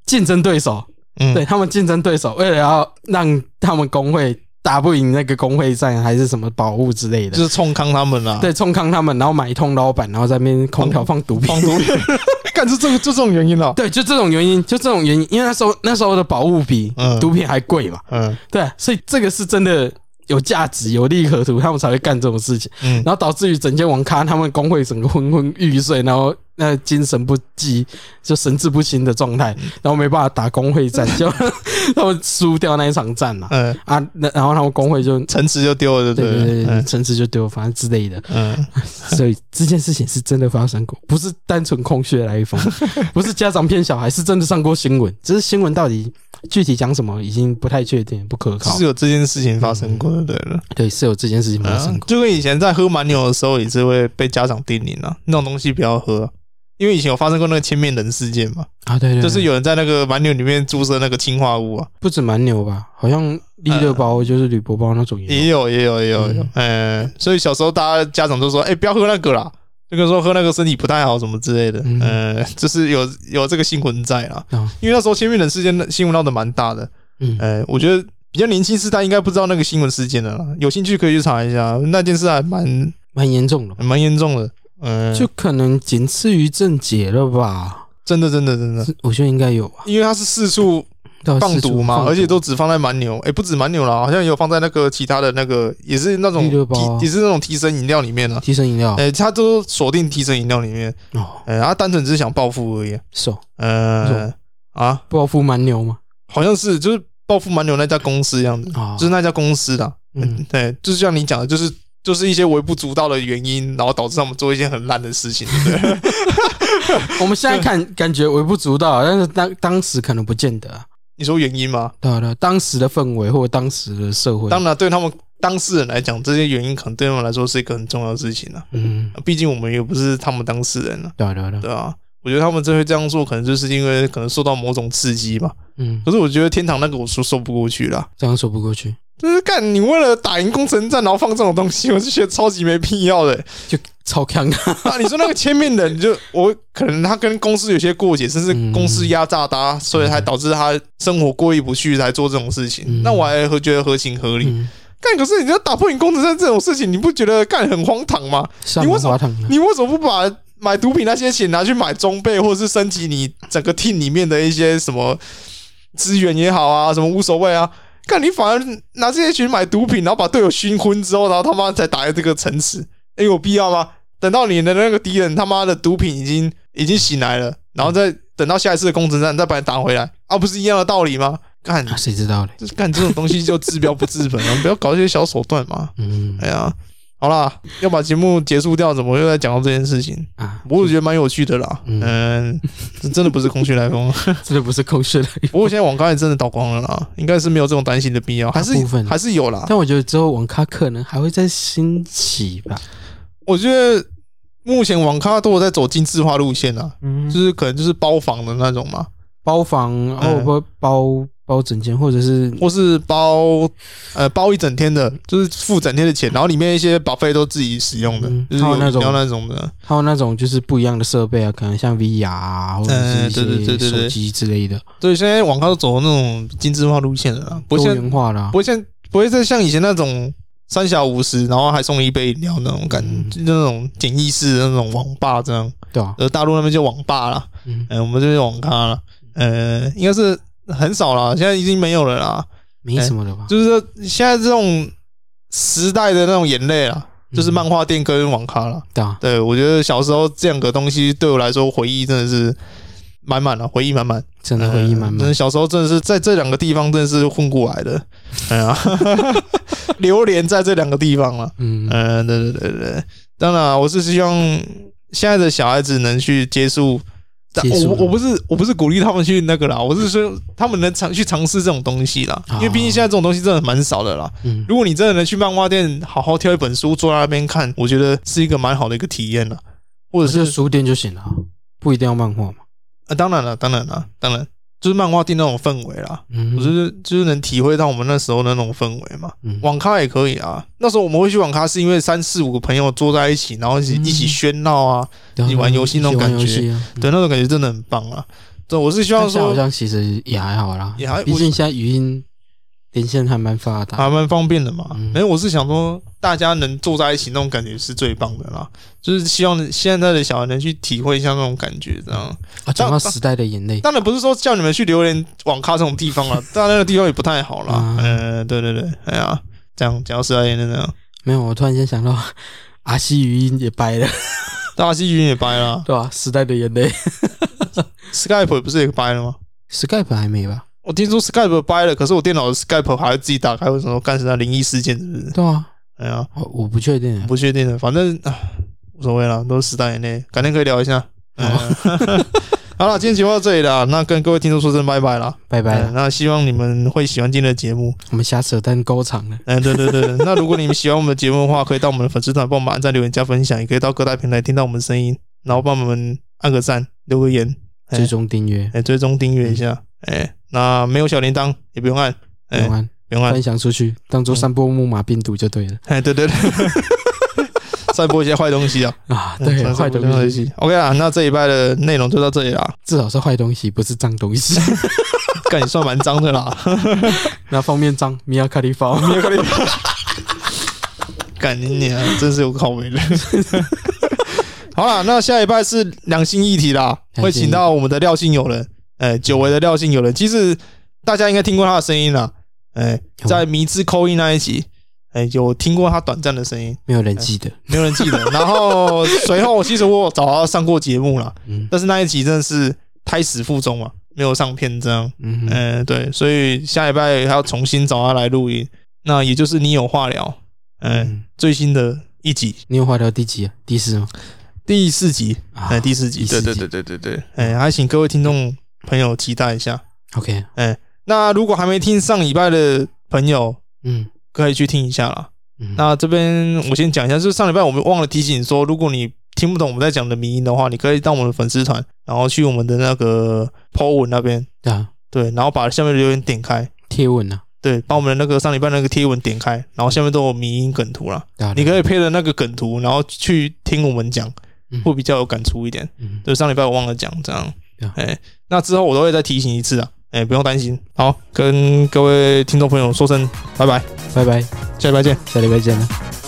竞争对手。嗯，对他们竞争对手，为了要让他们工会打不赢那个工会战，还是什么保护之类的，就是冲康他们啊。对，冲康他们，然后买一通老板，然后在那边空调 放毒品，放毒品，干是这个就这种原因了、哦。对，就这种原因，就这种原因，因为那时候那时候的宝物比毒品还贵嘛。嗯，对，所以这个是真的。有价值、有利可图，他们才会干这种事情。嗯，然后导致于整间网咖，他们工会整个昏昏欲睡，然后那精神不济，就神志不清的状态，然后没办法打工会战，就 他们输掉那一场战嘛。嗯啊，那然后他们工会就城池就丢了，对对对，城池就丢了，反正之类的。嗯，所以这件事情是真的发生过，不是单纯空穴来风，不是家长骗小孩，是真的上过新闻。只是新闻到底。具体讲什么已经不太确定，不可靠。是有这件事情发生过的，对了，对，是有这件事情发生过。就跟以前在喝蛮牛的时候，也是会被家长叮咛啊，那种东西不要喝，因为以前有发生过那个千面人事件嘛。啊，对对，就是有人在那个蛮牛里面注射那个氰化物啊，不止蛮牛吧，好像利乐包就是铝箔包那种也有，也有，也有，也有。嗯，所以小时候大家家长都说，哎，不要喝那个啦。那个说喝那个身体不太好，什么之类的，嗯，呃、就是有有这个新闻在啊。哦、因为那时候千面人事件新闻闹得蛮大的，嗯，呃，我觉得比较年轻世代应该不知道那个新闻事件的啦，有兴趣可以去查一下，那件事还蛮蛮严重的，蛮严重的，嗯，就可能仅次于郑杰了吧？真的，真的，真的，我觉得应该有吧，因为他是四处。放毒嘛，而且都只放在蛮牛，哎，不止蛮牛了，好像也有放在那个其他的那个，也是那种提，也是那种提神饮料里面了。提神饮料，哎，他都锁定提神饮料里面。哦，哎，他单纯只是想暴富而已。是哦，呃，啊，暴富蛮牛吗？好像是，就是暴富蛮牛那家公司一样子，就是那家公司的，嗯，对，就是像你讲的，就是就是一些微不足道的原因，然后导致他们做一些很烂的事情，对不对？我们现在看感觉微不足道，但是当当时可能不见得。你说原因吗？对对，当时的氛围或者当时的社会，当然对他们当事人来讲，这些原因可能对他们来说是一个很重要的事情啊。嗯，毕竟我们也不是他们当事人了。对对对，对啊，我觉得他们这会这样做，可能就是因为可能受到某种刺激吧。嗯，可是我觉得天堂那个我说说不过去了，这样说不过去。就是干你为了打赢工程战，然后放这种东西，我就觉得超级没必要的，就超强啊！你说那个千面人，就我可能他跟公司有些过节，甚至公司压榨他，所以才导致他生活过意不去才做这种事情。那我还会觉得合情合理。干可是你要打破你工程战这种事情，你不觉得干很荒唐吗？你为什么你为什么不把买毒品那些钱拿去买装备，或者是升级你整个 team 里面的一些什么资源也好啊，什么无所谓啊？看你反而拿这些钱买毒品，然后把队友熏昏之后，然后他妈才打在这个城池，哎，有必要吗？等到你的那个敌人他妈的毒品已经已经醒来了，然后再等到下一次的攻城战再把你打回来，啊，不是一样的道理吗？干，谁知道嘞？就是干这种东西就治标不治本啊，不要搞这些小手段嘛。嗯，哎呀。好啦，要把节目结束掉，怎么又在讲到这件事情啊？我觉得蛮有趣的啦。嗯，这真的不是空穴来风，真的不是空穴来风。不过现在网咖也真的倒光了啦，应该是没有这种担心的必要，还是还是有啦。但我觉得之后网咖可能还会再兴起吧。我觉得目前网咖都有在走精致化路线啊，嗯，就是可能就是包房的那种嘛，包房，然后不包包整间，或者是或是包呃包一整天的，就是付整天的钱，然后里面一些 buffet 都自己使用的，嗯、就是有那种那种的，还有那种就是不一样的设备啊，可能像 VR 啊，或者是一些手机之类的。对，现在网咖都走那种精致化路线了，多元化了，不会像不会再像以前那种三小五十，然后还送一杯饮料那种感觉，嗯、就那种简易式的那种网吧这样。对啊，呃，大陆那边就网吧了，嗯，我们这边网咖了，呃，应该是。很少了，现在已经没有了啦，没什么了吧？就是说，现在这种时代的那种眼泪啊，就是漫画店跟网咖了。对啊，对我觉得小时候这两个东西对我来说回忆真的是满满了，回忆满满，真的回忆满满。真的小时候真的是在这两个地方真的是混过来的，哎呀，流连在这两个地方了。嗯嗯，对对对对，当然我是希望现在的小孩子能去接触。我我不是我不是鼓励他们去那个啦，我是说他们能尝去尝试这种东西啦，因为毕竟现在这种东西真的蛮少的啦。嗯，如果你真的能去漫画店好好挑一本书坐在那边看，我觉得是一个蛮好的一个体验了。或者是书店就行了，不一定要漫画嘛。啊，当然了，当然了，当然。就是漫画店那种氛围啦，嗯，我就是就是能体会到我们那时候的那种氛围嘛。网咖也可以啊，那时候我们会去网咖是因为三四五个朋友坐在一起，然后一起一起喧闹啊，一起玩游戏那种感觉，对，那种感觉真的很棒啊。对，我是希望说，好像其实也还好啦，也还，毕竟现在语音。连线还蛮发达，还蛮方便的嘛。哎、嗯，我是想说，大家能坐在一起那种感觉是最棒的啦。就是希望现在的小孩能去体会一下那种感觉，这样。啊，讲到时代的眼泪，当然不是说叫你们去榴莲网咖这种地方了，当然那个地方也不太好啦。嗯、呃，对对对，哎呀，这样讲到时代眼泪。没有，我突然间想到，阿西语音也掰了，阿西语音也掰了，对吧？时代的眼泪，Skype 不是也掰了吗？Skype 还没吧？我听说 Skype 掰了，可是我电脑的 Skype 还要自己打开，为什么干什么灵异事件？是不是？对啊，哎呀，我不确定，不确定的，反正啊，无所谓了，都是时代眼泪，改天可以聊一下。嗯、好了，今天节目到这里了，那跟各位听众说声拜拜了，拜拜。那希望你们会喜欢今天的节目。我们瞎扯淡够长了。嗯，对对对。那如果你们喜欢我们的节目的话，可以到我们的粉丝团帮我们按赞、留言、加分享，也可以到各大平台听到我们的声音，然后帮我们按个赞、留个言、追踪订阅，哎，追踪订阅一下，哎、嗯。那没有小铃铛也不用按，不用按，不用按，分享出去，当做散播木马病毒就对了。哎，对对对，散播一些坏东西啊啊，对，坏东西。OK 啊，那这一拜的内容就到这里啦。至少是坏东西，不是脏东西。干也算蛮脏的啦。那方面脏，米亚卡利法，米亚卡利法。干你啊，真是有口味的。好了，那下一拜是两性议题啦，会请到我们的廖姓友人。哎，久违的廖姓友人，其实大家应该听过他的声音了。哎，在迷之扣音那一集，哎，有听过他短暂的声音，没有人记得，没有人记得。然后随后，其实我找他上过节目了，但是那一集真的是胎死腹中嘛，没有上片这样。嗯嗯，对，所以下礼拜还要重新找他来录音。那也就是你有话聊，嗯，最新的一集，你有话聊第几啊？第四吗？第四集，哎，第四集，对对对对对对，哎，还请各位听众。朋友期待一下，OK，哎，那如果还没听上礼拜的朋友，嗯，可以去听一下啦。嗯，那这边我先讲一下，就是上礼拜我们忘了提醒说，如果你听不懂我们在讲的迷音的话，你可以到我们的粉丝团，然后去我们的那个 po 文那边，啊，对，然后把下面的留言点开，贴文啊，对，把我们的那个上礼拜那个贴文点开，然后下面都有迷音梗图了，你可以配着那个梗图，然后去听我们讲，会比较有感触一点。嗯，对，上礼拜我忘了讲这样。哎，那之后我都会再提醒一次啊！哎，不用担心。好，跟各位听众朋友说声拜拜，拜拜，下礼拜见，下礼拜见了。